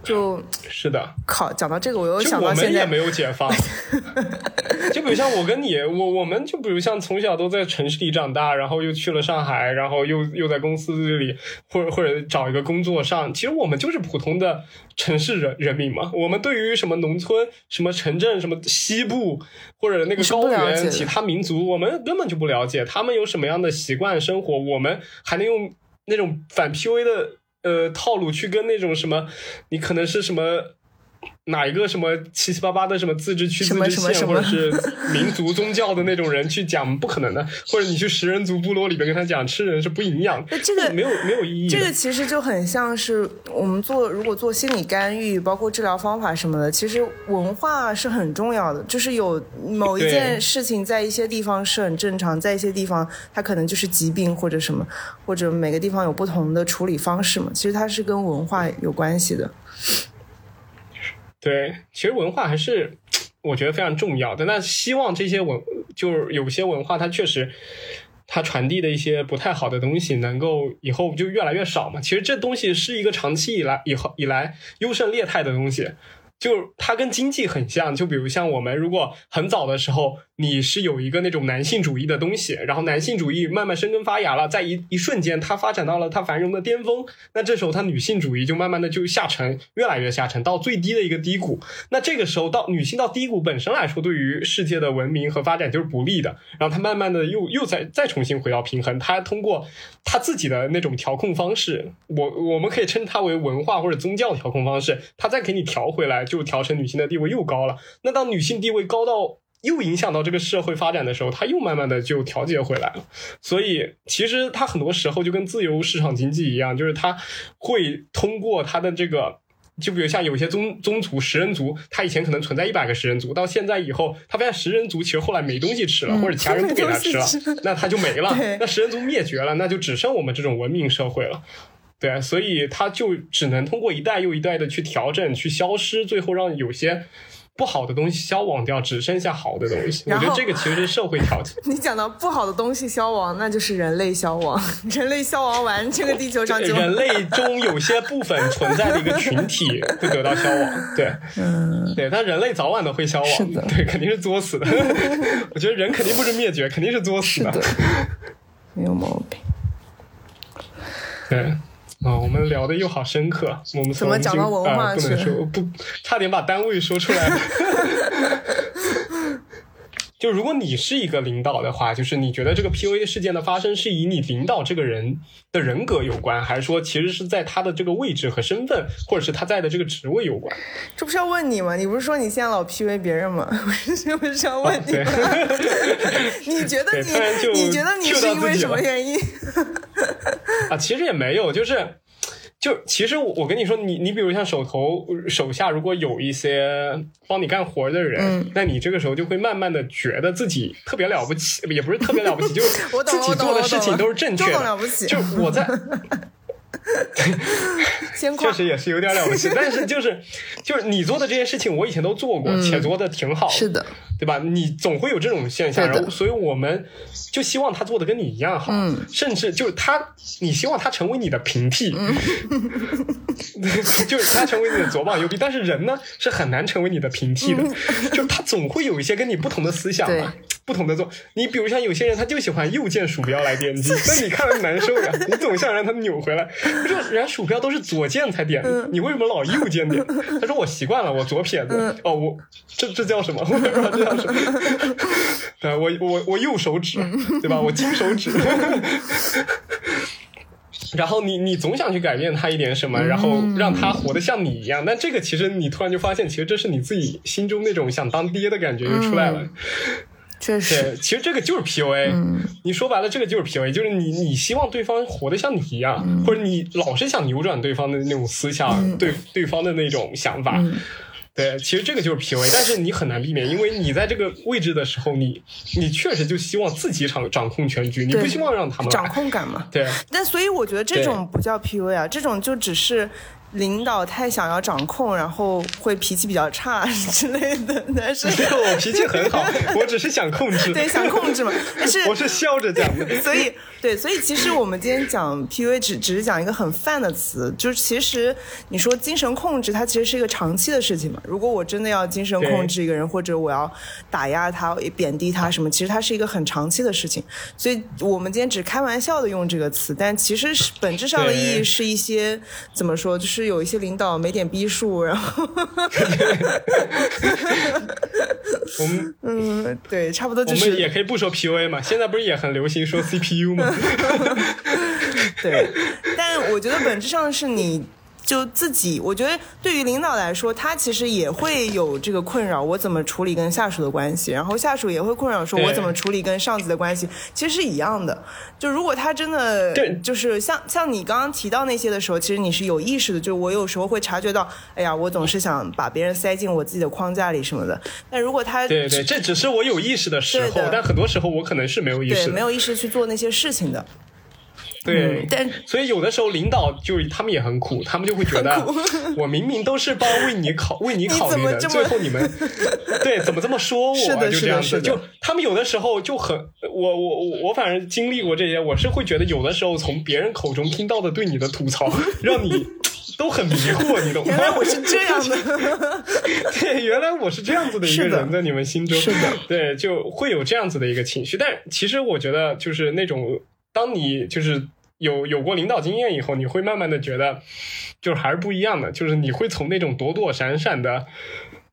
就是的，考讲到这个，我又想到现在我们也没有解放。就比如像我跟你，我我们就比如像从小都在城市里长大，然后又去了上海，然后又又在公司这里或者或者找一个工作上，其实我们就是普通的城市人人民嘛。我们对于什么农村、什么城镇、什么西部或者那个高原其他民族，我们根本就不了解他们有什么样的习惯生活，我们还能用那种反 PUA 的呃套路去跟那种什么，你可能是什么。哪一个什么七七八八的什么自治区、什么自治县，或者是民族宗教的那种人去讲，不可能的。或者你去食人族部落里边跟他讲吃人是不营养，那这个没有没有意义的。这个其实就很像是我们做如果做心理干预，包括治疗方法什么的，其实文化是很重要的。就是有某一件事情在一些地方是很正常，在一些地方它可能就是疾病或者什么，或者每个地方有不同的处理方式嘛。其实它是跟文化有关系的。对，其实文化还是我觉得非常重要的。那希望这些文，就是有些文化它确实。它传递的一些不太好的东西，能够以后就越来越少嘛。其实这东西是一个长期以来以后以来优胜劣汰的东西，就它跟经济很像。就比如像我们如果很早的时候，你是有一个那种男性主义的东西，然后男性主义慢慢生根发芽了，在一一瞬间它发展到了它繁荣的巅峰，那这时候它女性主义就慢慢的就下沉，越来越下沉到最低的一个低谷。那这个时候到女性到低谷本身来说，对于世界的文明和发展就是不利的。然后它慢慢的又又再再重新回到平衡，它通过它自己的那种调控方式，我我们可以称它为文化或者宗教调控方式，它再给你调回来，就调成女性的地位又高了。那当女性地位高到又影响到这个社会发展的时候，它又慢慢的就调节回来了。所以其实它很多时候就跟自由市场经济一样，就是它会通过它的这个。就比如像有些宗宗族食人族，它以前可能存在一百个食人族，到现在以后，他发现食人族其实后来没东西吃了，嗯或者其他人不给他吃了 那他就没了。那食人族灭绝了，那就只剩我们这种文明社会了。对，所以它就只能通过一代又一代的去调整、去消失，最后让有些不好的东西消亡掉，只剩下好的东西。我觉得这个其实是社会条件。你讲到不好的东西消亡，那就是人类消亡。人类消亡完，这个地球上就人类中有些部分存在的一个群体会得到消亡，对，嗯，对，但人类早晚都会消亡，的对，肯定是作死的。我觉得人肯定不是灭绝，肯定是作死的。的，没有毛病。对，啊、我们聊的又好深刻，我们从怎么讲到就文化呃、不能去说不，差点把单位说出来。就如果你是一个领导的话，就是你觉得这个 PUA 事件的发生是以你领导这个人的人格有关，还是说其实是在他的这个位置和身份，或者是他在的这个职位有关？这不是要问你吗？你不是说你现在老 PUA 别人吗？我是不是要问你？你觉得你你觉得你是因为什么原因？啊，其实也没有，就是。就其实我我跟你说，你你比如像手头手下如果有一些帮你干活的人，嗯那你这个时候就会慢慢的觉得自己特别了不起，也不是特别了不起，就是 我，自己做的事情都是正确的。不起，就我在 确实也是有点了不起，但是就是就是你做的这些事情，我以前都做过，且做的挺好，的，对吧？你总会有这种现象，然后所以我们就希望他做的跟你一样好，嗯。甚至就是他，你希望他成为你的平替，嗯。就是他成为你的左膀右臂，但是人呢是很难成为你的平替的，就是他总会有一些跟你不同的思想嘛。不同的做，你比如像有些人，他就喜欢右键鼠标来点击，那你看了难受呀，你总想让他扭回来。他说人家鼠标都是左键才点，嗯你为什么老右键点？他说我习惯了，我左撇子。嗯哦，我这这叫什么？我也不知道这叫什么。对，我我我右手指，嗯对吧？我金手指。然后你你总想去改变他一点什么，然后让他活得像你一样，但这个其实你突然就发现，其实这是你自己心中那种想当爹的感觉就出来了。确实，对，其实这个就是 PUA。你说白了，这个就是 PUA，就是你你希望对方活得像你一样，或者你老是想扭转对方的那种思想，对对方的那种想法。对，其实这个就是 PUA，但是你很难避免，因为你在这个位置的时候，你你确实就希望自己掌掌控全局，你不希望让他们来掌控感嘛。对，但所以我觉得这种不叫 PUA 啊，这种就只是领导太想要掌控，然后会脾气比较差之类的。但是我脾气很好，我只是想控制。对，想控制嘛。但是 我是笑着讲的。所以，对，所以其实我们今天讲 PUA 只只是讲一个很泛的词，就是其实你说精神控制，它其实是一个长期的事情嘛。如果我真的要精神控制一个人，或者我要打压他、贬低他什么，其实它是一个很长期的事情。所以我们今天只开玩笑的用这个词，但其实是本质上的意义是一些怎么说，就是有一些领导没点逼数，然后，我们 嗯，对，差不多就我是们也可以不说 PUA 嘛，现在不是也很流行说 CPU 吗？对，但我觉得本质上是你。就自己，我觉得对于领导来说，他其实也会有这个困扰，我怎么处理跟下属的关系，然后下属也会困扰，说我怎么处理跟上级的关系，其实是一样的。就如果他真的对就是像像你刚刚提到那些的时候，其实你是有意识的，就我有时候会察觉到，哎呀，我总是想把别人塞进我自己的框架里什么的。但如果他对对，这只是我有意识的时候，但很多时候我可能是没有意识的。对没有意识去做那些事情的，对嗯，但所以有的时候领导就他们也很苦，他们就会觉得 我明明都是帮为你考 为你考虑的，最后你们 对怎么这么说我？就这样子，的就他们有的时候就很我我我我反正经历过这些，我是会觉得有的时候从别人口中听到的对你的吐槽，让你都很迷惑，你懂吗？原来我是这样的。对，原来我是这样子的一个人，在你们心中，是的，对，就会有这样子的一个情绪。但其实我觉得，就是那种当你就是有有过领导经验以后，你会慢慢的觉得，就是还是不一样的，就是你会从那种躲躲闪闪的。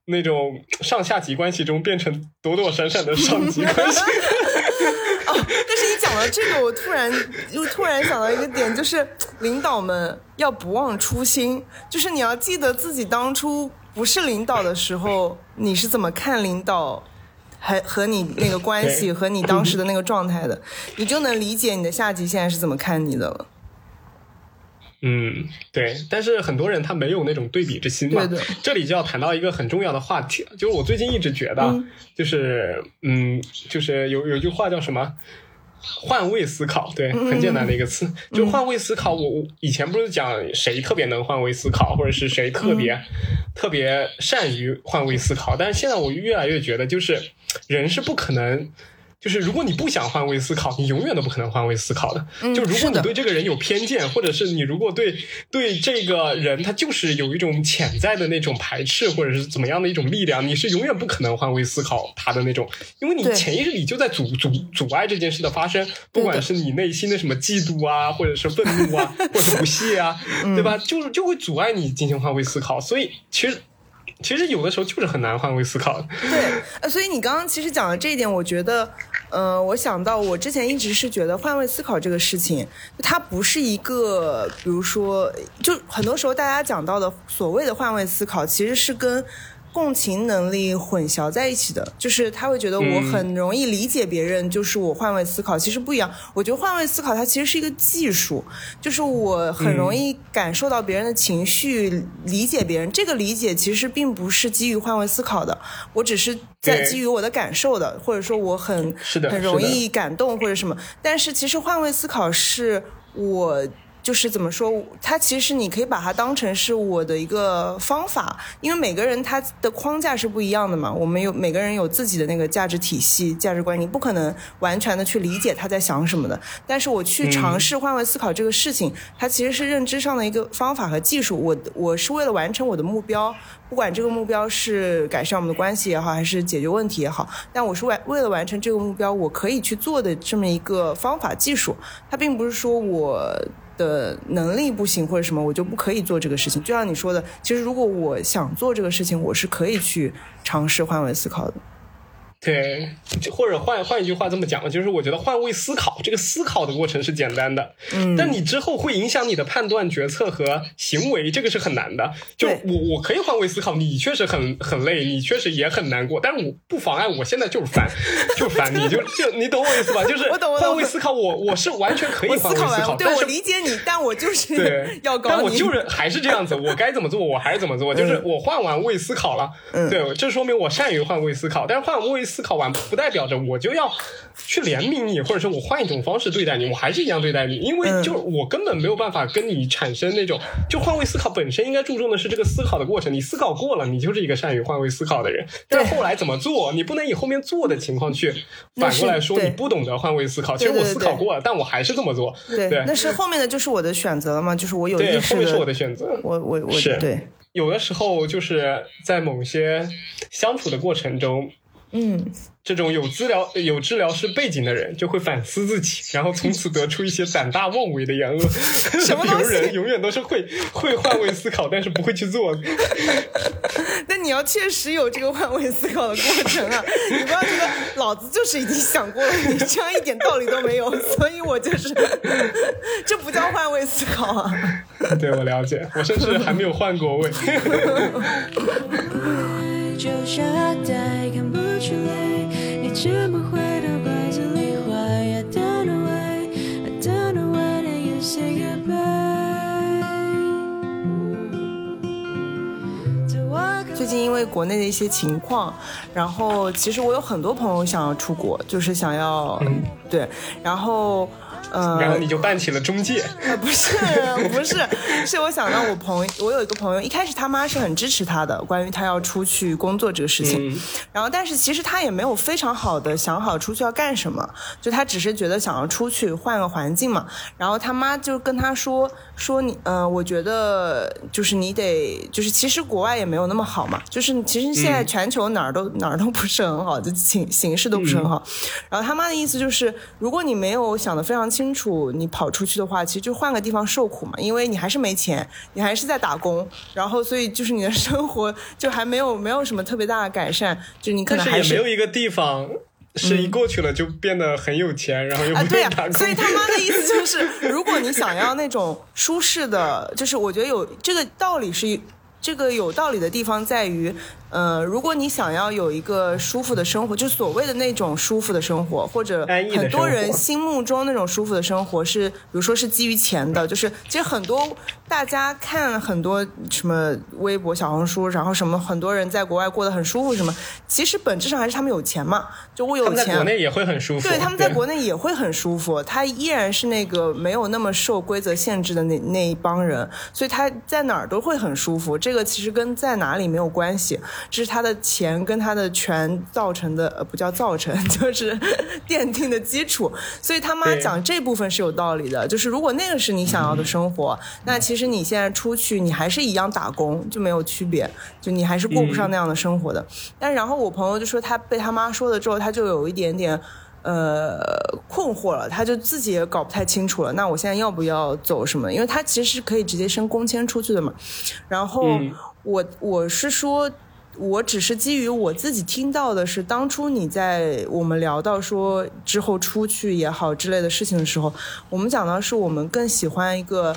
那种上下级关系中变成躲躲闪闪的上级关系，但是你讲到这个，我突然又突然想到一个点，就是领导们要不忘初心，就是你要记得自己当初不是领导的时候，你是怎么看领导。和和你那个关系 和你当时的那个状态的，你就能理解你的下级现在是怎么看你的了。嗯，对，但是很多人他没有那种对比之心嘛。对对这里就要谈到一个很重要的话题，就是我最近一直觉得，就是嗯，就是有有句话叫什么？换位思考，对，很简单的一个词，就换位思考。我我以前不是讲谁特别能换位思考，或者是谁特别、特别善于换位思考，但是现在我越来越觉得，就是人是不可能。就是如果你不想换位思考，你永远都不可能换位思考的。就如果你对这个人有偏见，或者是你如果对对这个人他就是有一种潜在的那种排斥，或者是怎么样的一种力量，你是永远不可能换位思考他的那种，因为你潜意识里就在阻阻阻碍这件事的发生，不管是你内心的什么嫉妒啊，或者是愤怒啊，或者是不屑啊，对吧？就是就会阻碍你进行换位思考，所以其实。其实有的时候就是很难换位思考的，对，呃，所以你刚刚其实讲的这一点，我觉得，呃，我想到我之前一直是觉得换位思考这个事情，它不是一个，比如说，就很多时候大家讲到的所谓的换位思考，其实是跟。共情能力混淆在一起的，就是他会觉得我嗯很容易理解别人，就是我换位思考，其实不一样。我觉得换位思考它其实是一个技术，就是我很容易感受到别人的情绪，理解别人。这个理解其实并不是基于换位思考的，我只是在基于我的感受的，或者说我很很容易感动或者什么。但是其实换位思考是我。就是怎么说，它其实你可以把它当成是我的一个方法，因为每个人他的框架是不一样的嘛。我们有每个人有自己的那个价值体系、价值观，你不可能完全的去理解他在想什么的。但是我去尝试换位思考这个事情，它其实是认知上的一个方法和技术。我我是为了完成我的目标，不管这个目标是改善我们的关系也好，还是解决问题也好，但我是为为了完成这个目标，我可以去做的这么一个方法技术。它并不是说我。的能力不行或者什么，我就不可以做这个事情。就像你说的，其实如果我想做这个事情，我是可以去尝试换位思考的。对，或者换换一句话这么讲，就是我觉得换位思考这个思考的过程是简单的，嗯，但你之后会影响你的判断、决策和行为，这个是很难的。就我我可以换位思考，你确实很很累，你确实也很难过，但是我不妨碍我现在就是烦，就是烦你，就就你懂我意思吧？就是我懂换位思考，我我是完全可以换位思考，思考，对我理解你，但我就是对，要搞你。但我就是还是这样子，我该怎么做我还是怎么做，就是我换完位思考了，嗯对，这说明我善于换位思考。但是换位思思考完，不代表着我就要去怜悯你，或者说我换一种方式对待你，我还是一样对待你，因为嗯就我根本没有办法跟你产生那种，就换位思考本身应该注重的是这个思考的过程，你思考过了，你就是一个善于换位思考的人。但是后来怎么做，你不能以后面做的情况去反过来说你不懂得换位思考。其实我思考过了，但我还是这么做。对，对那是后面的就是我的选择了嘛，就是我有对，意识后面是我的选择。我我我是对，有的时候就是在某些相处的过程中，嗯，这种有治疗有治疗师背景的人就会反思自己，然后从此得出一些胆大妄为的言论。什么东西 人永远都是会会换位思考，但是不会去做。但 你要确实有这个换位思考的过程啊，你不要觉得老子就是已经想过了，你这样一点道理都没有，所以我就是，这不叫换位思考啊。对我了解，我甚至还没有换过位。因为国内的一些情况，然后其实我有很多朋友想要出国，就是想要、对，然后。嗯，然后你就办起了中介，呃，不是，不是，是我想到我朋友，我有一个朋友，一开始他妈是很支持他的，关于他要出去工作这个事情。嗯然后，但是其实他也没有非常好的想好出去要干什么，就他只是觉得想要出去换个环境嘛。然后他妈就跟他说说你，嗯、我觉得就是你得，就是其实国外也没有那么好嘛，就是其实现在全球哪儿都、哪儿都不是很好，就形形势都不是很好。然后他妈的意思就是，如果你没有想得非常清楚，你跑出去的话，其实就换个地方受苦嘛，因为你还是没钱，你还是在打工，然后所以就是你的生活就还没有没有什么特别大的改善，就你可能还也没有一个地方是一过去了就变得很有钱，然后又啊，对呀。所以他妈的意思就是，如果你想要那种舒适的，就是我觉得有这个道理是。这个有道理的地方在于，呃，如果你想要有一个舒服的生活，就所谓的那种舒服的生活，或者很多人心目中那种舒服的生活是，比如说是基于钱的，就是其实很多大家看很多什么微博、小红书，然后什么很多人在国外过得很舒服，什么，其实本质上还是他们有钱嘛，就我有钱，国内也会很舒服。对，他们在国内也会很舒服，他依然是那个没有那么受规则限制的那那一帮人，所以他在哪儿都会很舒服。这个其实跟在哪里没有关系，这是他的钱跟他的权造成的，呃，不叫造成，就是奠定的基础。所以他妈讲这部分是有道理的，就是如果那个是你想要的生活，那其实你现在出去，你还是一样打工，就没有区别，就你还是过不上那样的生活的。但然后我朋友就说他被他妈说了之后，他就有一点点。呃，困惑了，他就自己也搞不太清楚了。那我现在要不要走什么？因为他其实是可以直接升工签出去的嘛。然后嗯我我是说，我只是基于我自己听到的是，当初你在我们聊到说之后出去也好之类的事情的时候，我们讲到是我们更喜欢一个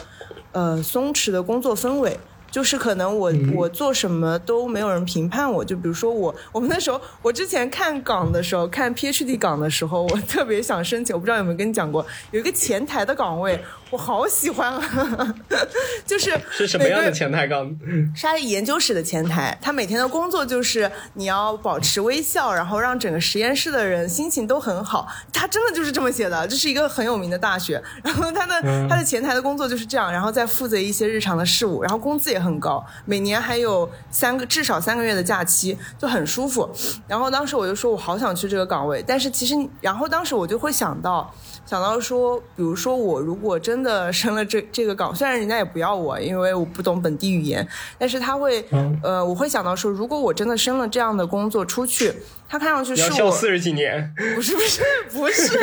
呃松弛的工作氛围。就是可能我、我做什么都没有人评判我，就比如说我我们那时候我之前看岗的时候，看 PhD 岗的时候，我特别想申请，我不知道有没有跟你讲过，有一个前台的岗位，我好喜欢啊，就是是什么样的前台岗？是他研究室的前台，他每天的工作就是你要保持微笑，然后让整个实验室的人心情都很好。他真的就是这么写的，这是一个很有名的大学。然后他的、他的前台的工作就是这样，然后再负责一些日常的事务，然后工资也很高，每年还有三个至少三个月的假期，就很舒服。然后当时我就说我好想去这个岗位，但是其实然后当时我就会想到。想到说，比如说我如果真的 升了这这个岗，虽然人家也不要我，因为我不懂本地语言，但是他会，嗯。呃，我会想到说，如果我真的升了这样的工作出去，他看上去你要是我笑四十几年，不是不是不是，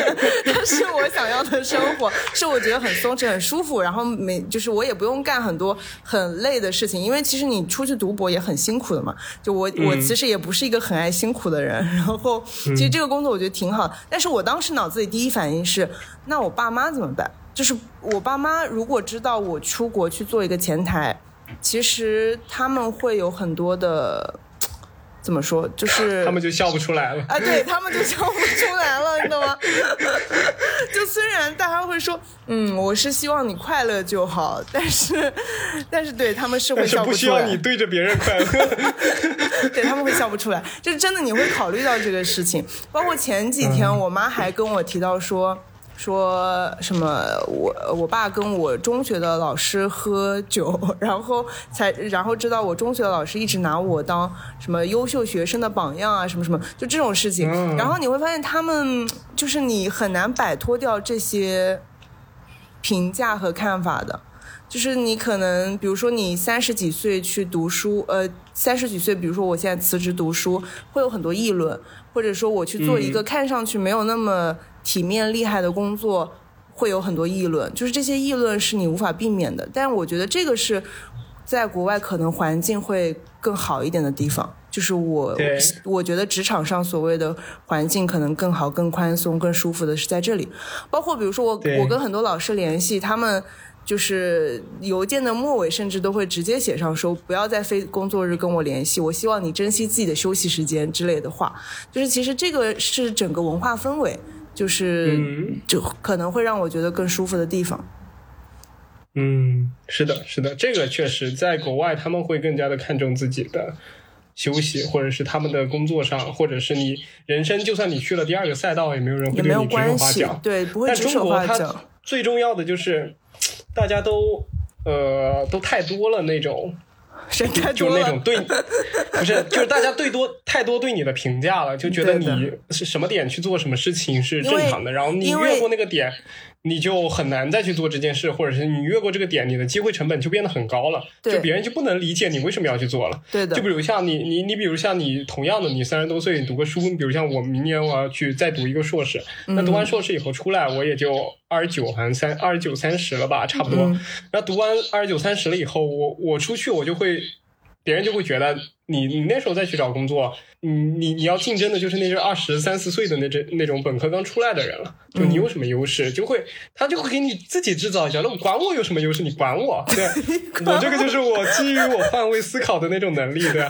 它 是我想要的生活，是我觉得很松弛、很舒服，然后每就是我也不用干很多很累的事情，因为其实你出去读博也很辛苦的嘛。就我我其实也不是一个很爱辛苦的人，然后其实这个工作我觉得挺好，但是我当时脑子里第一反应是，那我爸妈怎么办？就是我爸妈如果知道我出国去做一个前台，其实他们会有很多的。怎么说，就是 他们就笑不出来了。啊，对他们就笑不出来了，你懂吗？就虽然大家会说，嗯，我是希望你快乐就好，但是，但是对他们是会笑出来不需要你，对着别人快乐。对他们会笑不出来，就是真的你会考虑到这个事情。包括前几天我妈还跟我提到说。说什么？我我爸跟我中学的老师喝酒，然后才然后知道我中学的老师一直拿我当什么优秀学生的榜样啊，什么什么，就这种事情。嗯然后你会发现，他们就是你很难摆脱掉这些评价和看法的。就是你可能，比如说你三十几岁去读书，呃，三十几岁，比如说我现在辞职读书，会有很多议论，或者说我去做一个看上去没有那么体面厉害的工作，会有很多议论。就是这些议论是你无法避免的，但我觉得这个是在国外可能环境会更好一点的地方。就是我，我觉得职场上所谓的环境可能更好、更宽松、更舒服的是在这里。包括比如说我，我跟很多老师联系，他们就是邮件的末尾甚至都会直接写上说不要在非工作日跟我联系，我希望你珍惜自己的休息时间之类的话。就是其实这个是整个文化氛围，就是、嗯就可能会让我觉得更舒服的地方。嗯，是的，是的，这个确实在国外他们会更加的看重自己的休息，或者是他们的工作上，或者是你人生，就算你去了第二个赛道，也没有人会对你指手画脚，。对，不会但指手中国它。最重要的就是大家都呃都太多了那种。谁太就？是那种对，不是，就是大家对多太多对你的评价了，就觉得你是什么点去做什么事情是正常的，然后你越过那个点，你就很难再去做这件事，或者是你越过这个点，你的机会成本就变得很高了，对就别人就不能理解你为什么要去做了。对的就比如像你，你，你比如像你同样的，你三十多岁，你读个书，你比如像我明年我要去再读一个硕士，那读嗯完硕士以后出来，我也就二十九，好像三二十九三十了吧，差不多。嗯然后读完二十九三十了以后，我我出去我就会，别人就会觉得你你那时候再去找工作，你你你要竞争的就是那些二十三四岁的那这那种本科刚出来的人了，就你有什么优势，就会他就会给你自己制造一下，那我管我有什么优势，你管我，对 我这个就是我基于我换位思考的那种能力，对吧？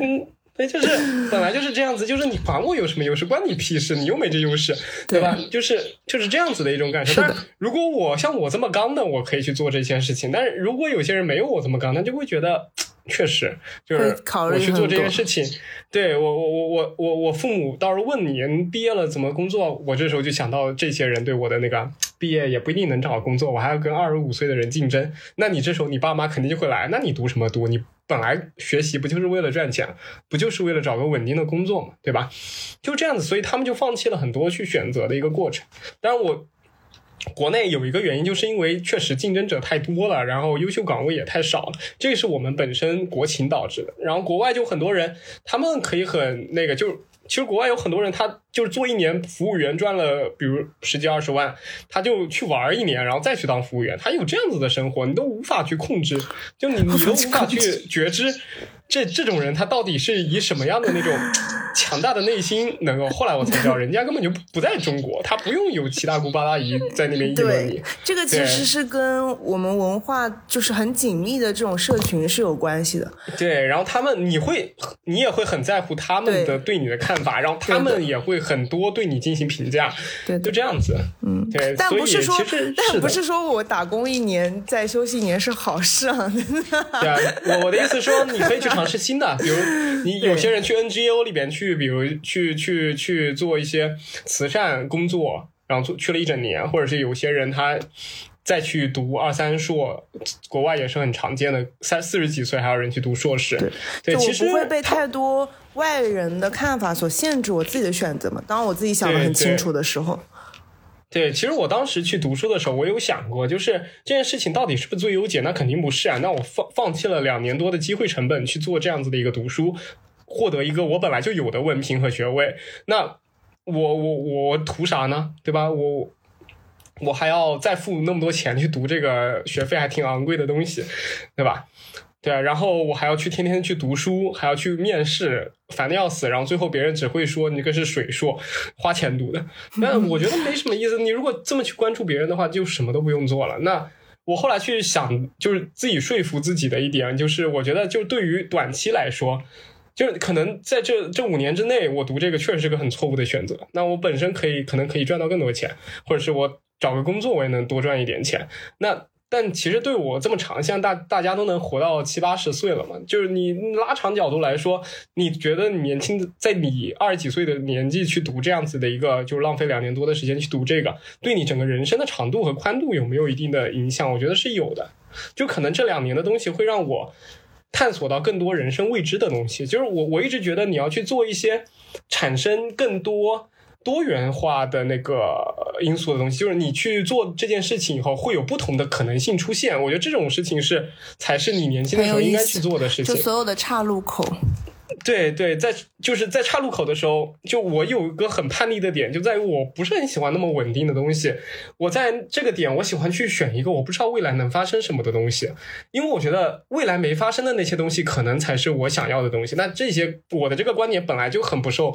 嗯。对，就是本来就是这样子，就是你管我有什么优势，关你屁事，你又没这优势，对吧？就是就是这样子的一种感受。但是如果我像我这么刚的，我可以去做这件事情，但是如果有些人没有我这么刚，他就会觉得。确实，就是考虑我去做这件事情，对我我我我我我父母到时候问你，你毕业了怎么工作？我这时候就想到这些人对我的那个毕业也不一定能找到工作，我还要跟二十五岁的人竞争。那你这时候你爸妈肯定就会来，那你读什么读？你本来学习不就是为了赚钱，不就是为了找个稳定的工作嘛，对吧？就这样子，所以他们就放弃了很多去选择的一个过程。当然我。国内有一个原因，就是因为确实竞争者太多了，然后优秀岗位也太少了，这是我们本身国情导致的。然后国外就很多人，他们可以很那个，就其实国外有很多人，他就是做一年服务员赚了，比如十几二十万，他就去玩一年，然后再去当服务员，他有这样子的生活，你都无法去控制，就你你都无法去觉知。这这种人，他到底是以什么样的那种强大的内心能够？后来我才知道，人家根本就不在中国，他不用有七大姑八大姨在那边议论你对。，这个其实是跟我们文化就是很紧密的这种社群是有关系的。对，然后他们你会，你也会很在乎他们的对你的看法，然后他们也会很多对你进行评价，对就这样子。嗯，对，但不是说但不是说我打工一年再休息一年是好事啊。对啊，我我的意思说，你可以去尝试新的，比如你有些人去 NGO 里边去，比如去去去做一些慈善工作，然后做去了一整年，或者是有些人他再去读二三硕，国外也是很常见的，三四十几岁还有人去读硕士。对，其实不会被太多外人的看法所限制我自己的选择嘛。当我自己想的很清楚的时候，对，其实我当时去读书的时候，我有想过，就是这件事情到底是不是最优解？那肯定不是啊。那我放放弃了两年多的机会成本去做这样子的一个读书，获得一个我本来就有的文凭和学位，那我我我图啥呢？对吧？我我还要再付那么多钱去读这个学费还挺昂贵的东西，对吧？对啊，然后我还要去天天去读书，还要去面试，烦的要死。然后最后别人只会说你这个是水硕，花钱读的。但我觉得没什么意思。你如果这么去关注别人的话，就什么都不用做了。那我后来去想，就是自己说服自己的一点，就是我觉得就对于短期来说，就是可能在这这五年之内，我读这个确实是个很错误的选择。那我本身可以可能可以赚到更多钱，或者是我找个工作我也能多赚一点钱。那但其实对我这么长，现在大大家都能活到七八十岁了嘛，就是你拉长角度来说，你觉得年轻的在你二十几岁的年纪去读这样子的一个，就是浪费两年多的时间去读这个，对你整个人生的长度和宽度有没有一定的影响？我觉得是有的。就可能这两年的东西会让我探索到更多人生未知的东西。就是我我一直觉得你要去做一些产生更多。多元化的那个因素的东西，就是你去做这件事情以后，会有不同的可能性出现。我觉得这种事情是才是你年轻的时候应该去做的事情。就所有的岔路口，对对，在就是在岔路口的时候，就我有一个很叛逆的点，就在于我不是很喜欢那么稳定的东西。我在这个点，我喜欢去选一个我不知道未来能发生什么的东西，因为我觉得未来没发生的那些东西，可能才是我想要的东西。那这些我的这个观点本来就很不受。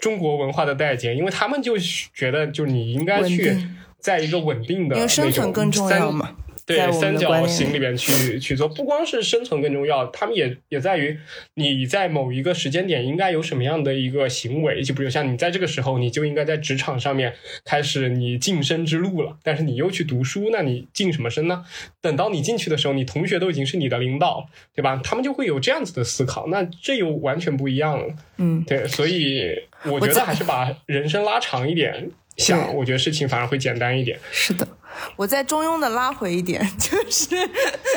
中国文化的代间，因为他们就觉得，就你应该去在一个稳定的因为生存更重要嘛。对三角形里面去 去做，不光是生存更重要，他们也也在于你在某一个时间点应该有什么样的一个行为，就比如像你在这个时候，你就应该在职场上面开始你晋升之路了。但是你又去读书，那你晋什么升呢？等到你进去的时候，你同学都已经是你的领导，对吧？他们就会有这样子的思考，那这又完全不一样了。嗯，对，所以我觉得还是把人生拉长一点想，我觉得事情反而会简单一点。是的。我再中庸的拉回一点，就是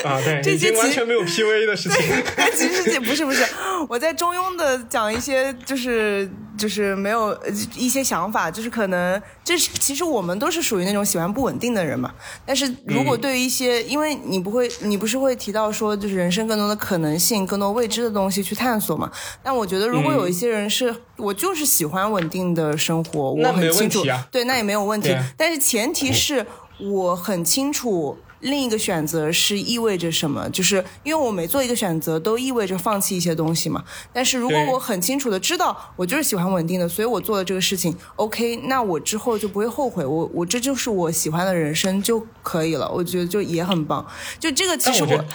啊，对，这些完全没有 P V 的事情。其实也不是不是，我在中庸的讲一些，就是就是没有一些想法，就是可能这是其实我们都是属于那种喜欢不稳定的人嘛。但是如果对于一些，因为你不会，你不是会提到说，就是人生更多的可能性，更多未知的东西去探索嘛？但我觉得，如果有一些人是我就是喜欢稳定的生活，我很清楚，对，那也没有问题。但是前提是。我很清楚另一个选择是意味着什么，就是因为我每做一个选择都意味着放弃一些东西嘛。但是如果我很清楚的知道我就是喜欢稳定的，所以我做了这个事情，OK，那我之后就不会后悔。我我这就是我喜欢的人生就可以了。我觉得就也很棒。就这个其实我，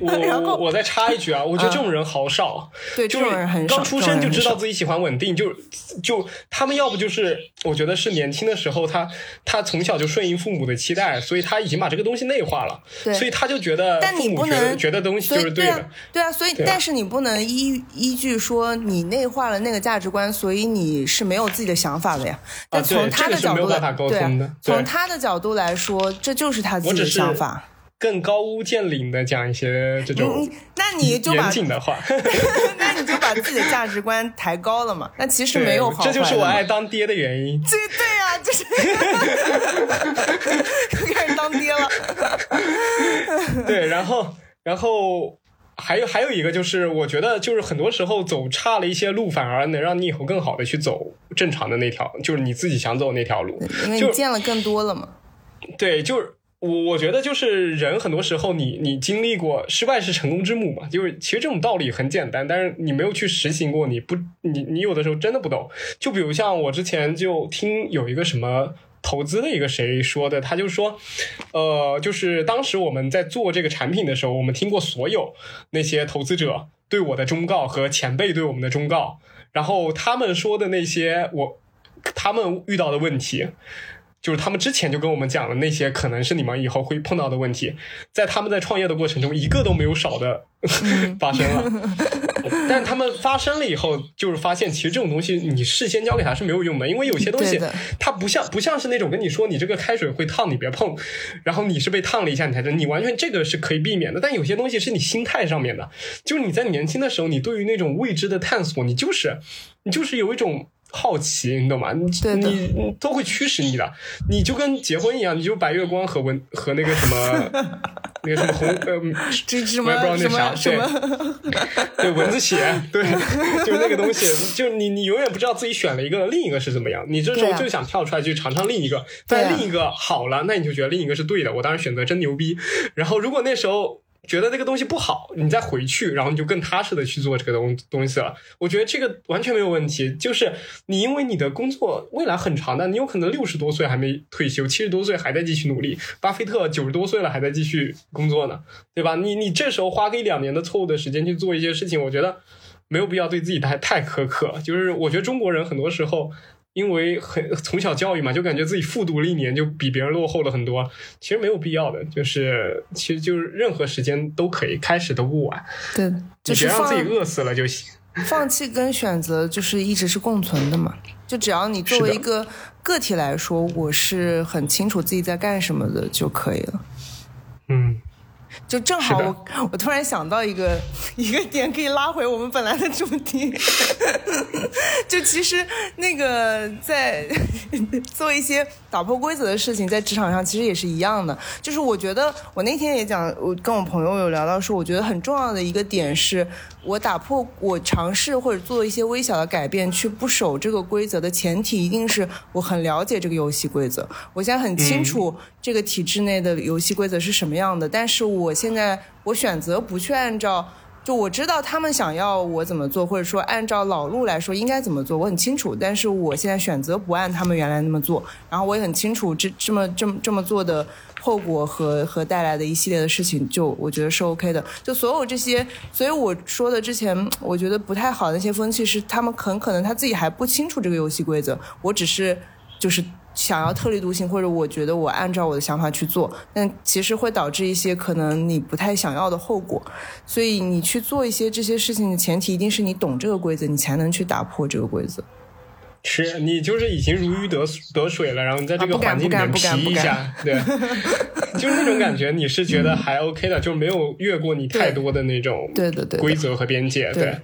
我我再插一句啊，我觉得这种人好少，对，这种人很少。刚出生就知道自己喜欢稳定，就就他们要不就是我觉得是年轻的时候他他从小就顺应父母的期待，所以他已经把这个东西。内化了，所以他就觉得，但你不能觉得东西就是对的，对啊，所以但是你不能依依据说你内化了那个价值观，所以你是没有自己的想法的呀。但从他的角度，对啊，从他的角度来说，这就是他自己的想法。更高屋建瓴的讲一些这种，那你就严谨的话，那你就把自己的价值观抬高了嘛？那其实没有好，这就是我爱当爹的原因。这对呀，就是又 开始当爹了。对，然后，然后还有还有一个就是，我觉得就是很多时候走差了一些路，反而能让你以后更好的去走正常的那条，就是你自己想走那条路，因为你见了更多了嘛。对，就是。我我觉得就是人很多时候，你你经历过失败是成功之母嘛，就是其实这种道理很简单，但是你没有去实行过，你不你你有的时候真的不懂。就比如像我之前就听有一个什么投资的一个谁说的，他就说，呃，就是当时我们在做这个产品的时候，我们听过所有那些投资者对我的忠告和前辈对我们的忠告，然后他们说的那些我他们遇到的问题。就是他们之前就跟我们讲了那些可能是你们以后会碰到的问题，在他们在创业的过程中，一个都没有少的 发生了。但他们发生了以后，就是发现其实这种东西你事先教给他是没有用的，因为有些东西它不像不像是那种跟你说你这个开水会烫，你别碰，然后你是被烫了一下你才知道，你完全这个是可以避免的。但有些东西是你心态上面的，就是你在年轻的时候，你对于那种未知的探索，你就是你就是有一种。好奇，你懂吗？你你都会驱使你的，你就跟结婚一样，你就白月光和文和那个什么 那个什么红呃，我也不知道那啥，对。对蚊子血，对，就那个东西，就你你永远不知道自己选了一个，另一个是怎么样，你这时候就想跳出来去尝尝另一个，但另一个好了，那你就觉得另一个是对的，我当时选择真牛逼。然后如果那时候。觉得那个东西不好，你再回去，然后你就更踏实的去做这个东东西了。我觉得这个完全没有问题。就是你因为你的工作未来很长的，你有可能六十多岁还没退休，七十多岁还在继续努力。巴菲特九十多岁了还在继续工作呢，对吧？你你这时候花个一两年的错误的时间去做一些事情，我觉得没有必要对自己太太苛刻。就是我觉得中国人很多时候。因为很 从小教育嘛，就感觉自己复读了一年就比别人落后了很多，其实没有必要的，就是其实就是任何时间都可以，开始都不晚，对，就是别让自己饿死了就行。放弃跟选择就是一直是共存的嘛。就只要你作为一个个体来说，我是很清楚自己在干什么的就可以了。嗯，就正好我 我突然想到一个 一个点，可以拉回我们本来的主题。就其实那个在做一些打破规则的事情，在职场上其实也是一样的。就是我觉得我那天也讲，我跟我朋友有聊到说，我觉得很重要的一个点是，我打破我尝试或者做一些微小的改变，去不守这个规则的前提，一定是我很了解这个游戏规则，我现在很清楚这个体制内的游戏规则是什么样的，但是我我现在我选择不去按照。就我知道他们想要我怎么做，或者说按照老路来说应该怎么做，我很清楚。但是我现在选择不按他们原来那么做，然后我也很清楚这这么这么这么做的后果和和带来的一系列的事情，就我觉得是 OK 的。就所有这些，所以我说的之前我觉得不太好的那些风气是他们很可能他自己还不清楚这个游戏规则，我只是就是。想要特立独行，或者我觉得我按照我的想法去做，但其实会导致一些可能你不太想要的后果。所以你去做一些这些事情的前提，一定是你懂这个规则，你才能去打破这个规则。是你就是已经如鱼得得水了，然后你在这个环境里面不敢皮一下，对，就是那种感觉，你是觉得还 OK 的，就没有越过你太多的那种对的对规则和边界，对对。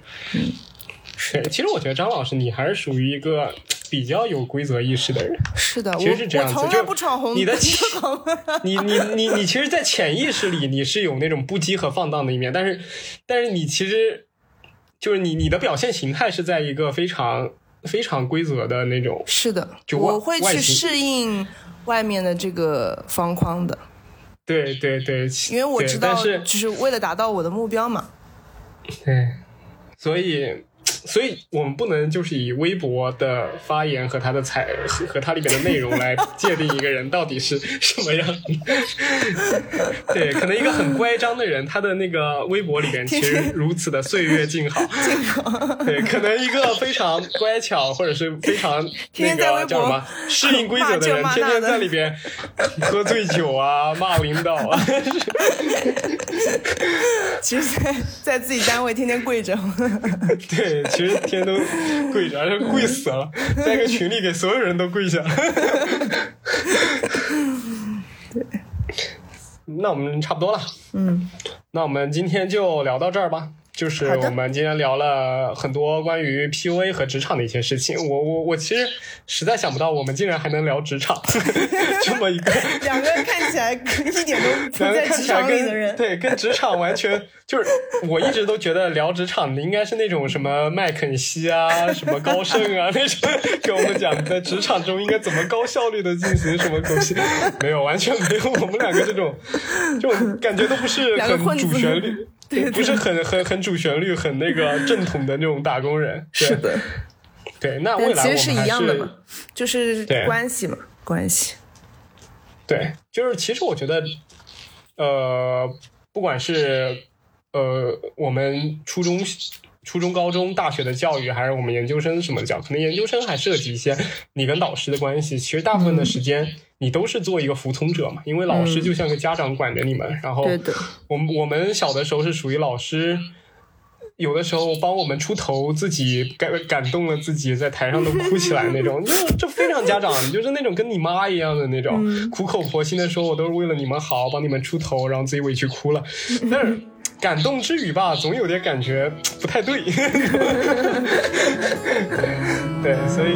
是，其实我觉得张老师你还是属于一个比较有规则意识的人。是的，其实是这样子，就是不闯红灯你的灯 你你你你其实，在潜意识里你是有那种不羁和放荡的一面，但是但是你其实就是你你的表现形态是在一个非常非常规则的那种，是的，就我会去适应外面的这个方框的，对对对，因为我知道，就是为了达到我的目标嘛。对，所以。所以我们不能就是以微博的发言和他的采和和它里面的内容来界定一个人到底是什么样的。对，可能一个很乖张的人，他的那个微博里面其实如此的岁月静好。静好。对，可能一个非常乖巧或者是非常 那个叫什么适应规则的人，天天在里边喝醉酒啊，骂领导啊。其实在，在自己单位天天跪着。对，其实天天都跪着，而且跪死了，在一个群里给所有人都跪下了。那我们差不多了，嗯，那我们今天就聊到这儿吧。就是我们今天聊了很多关于 PUA 和职场的一些事情。我我我其实实在想不到，我们竟然还能聊职场 这么一个 两个看起来 一点都不两个在职看起来跟场里的人。对跟职场完全就是，我一直都觉得聊职场的应该是那种什么麦肯锡啊、什么高盛啊那种给我们讲在职场中应该怎么高效率的进行什么东西，没有完全没有，我们两个这种这种感觉都不是很主旋律，对对不是很很很主旋律、很那个正统的那种打工人。对是的，对，那未来我其实是们还是一样的嘛，就是关系嘛，关系。对，就是其实我觉得，呃，不管是呃我们初中、初中、高中、大学的教育，还是我们研究生什么的教，可能研究生还涉及一些你跟导师的关系。其实大部分的时间，你都是做一个服从者嘛，因为老师就像个家长管着你们。然后，我们我们小的时候是属于老师。有的时候帮我们出头，自己感感动了自己，在台上都哭起来那种，就这非常家长，就是那种跟你妈一样的那种，苦口婆心的说，我都是为了你们好，帮你们出头，然后自己委屈哭了。但是感动之余吧，总有点感觉不太对。对，所以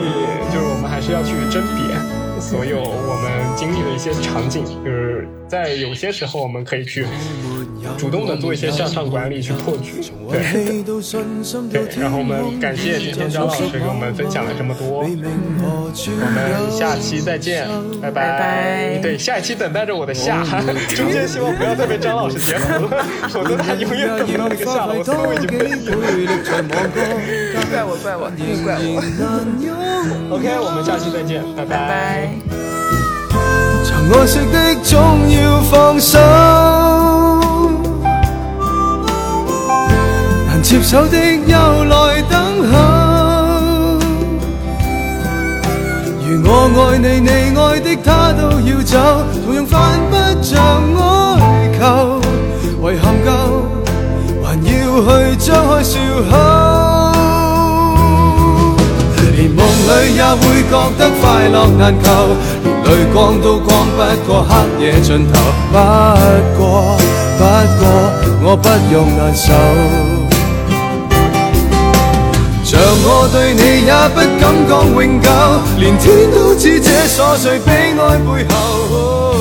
就是我们还是要去甄别所有我们经历的一些场景，就是在有些时候我们可以去主动的做一些向上管理，去破局。对。对，然后我们感谢今天张老师给我们分享了这么多，我们下期再见，拜拜。对，下一期等待着我的下，中间希望不要再被张老师截胡了，否则他永远等不到那个下了，我思路已經背了。怪我，怪我，又怪我。OK，我们下期再见，拜拜。爱惜的總要放手，难接手的又來等候。如我愛你，你愛的他都要走，同樣犯不着哀求。遗憾夠，還要去張開笑口。連夢裏也會覺得快樂難求，泪光都光不过黑夜尽头。不过，不过，我不用难受。像我对你也不敢讲永久，连天都知这琐碎悲哀背後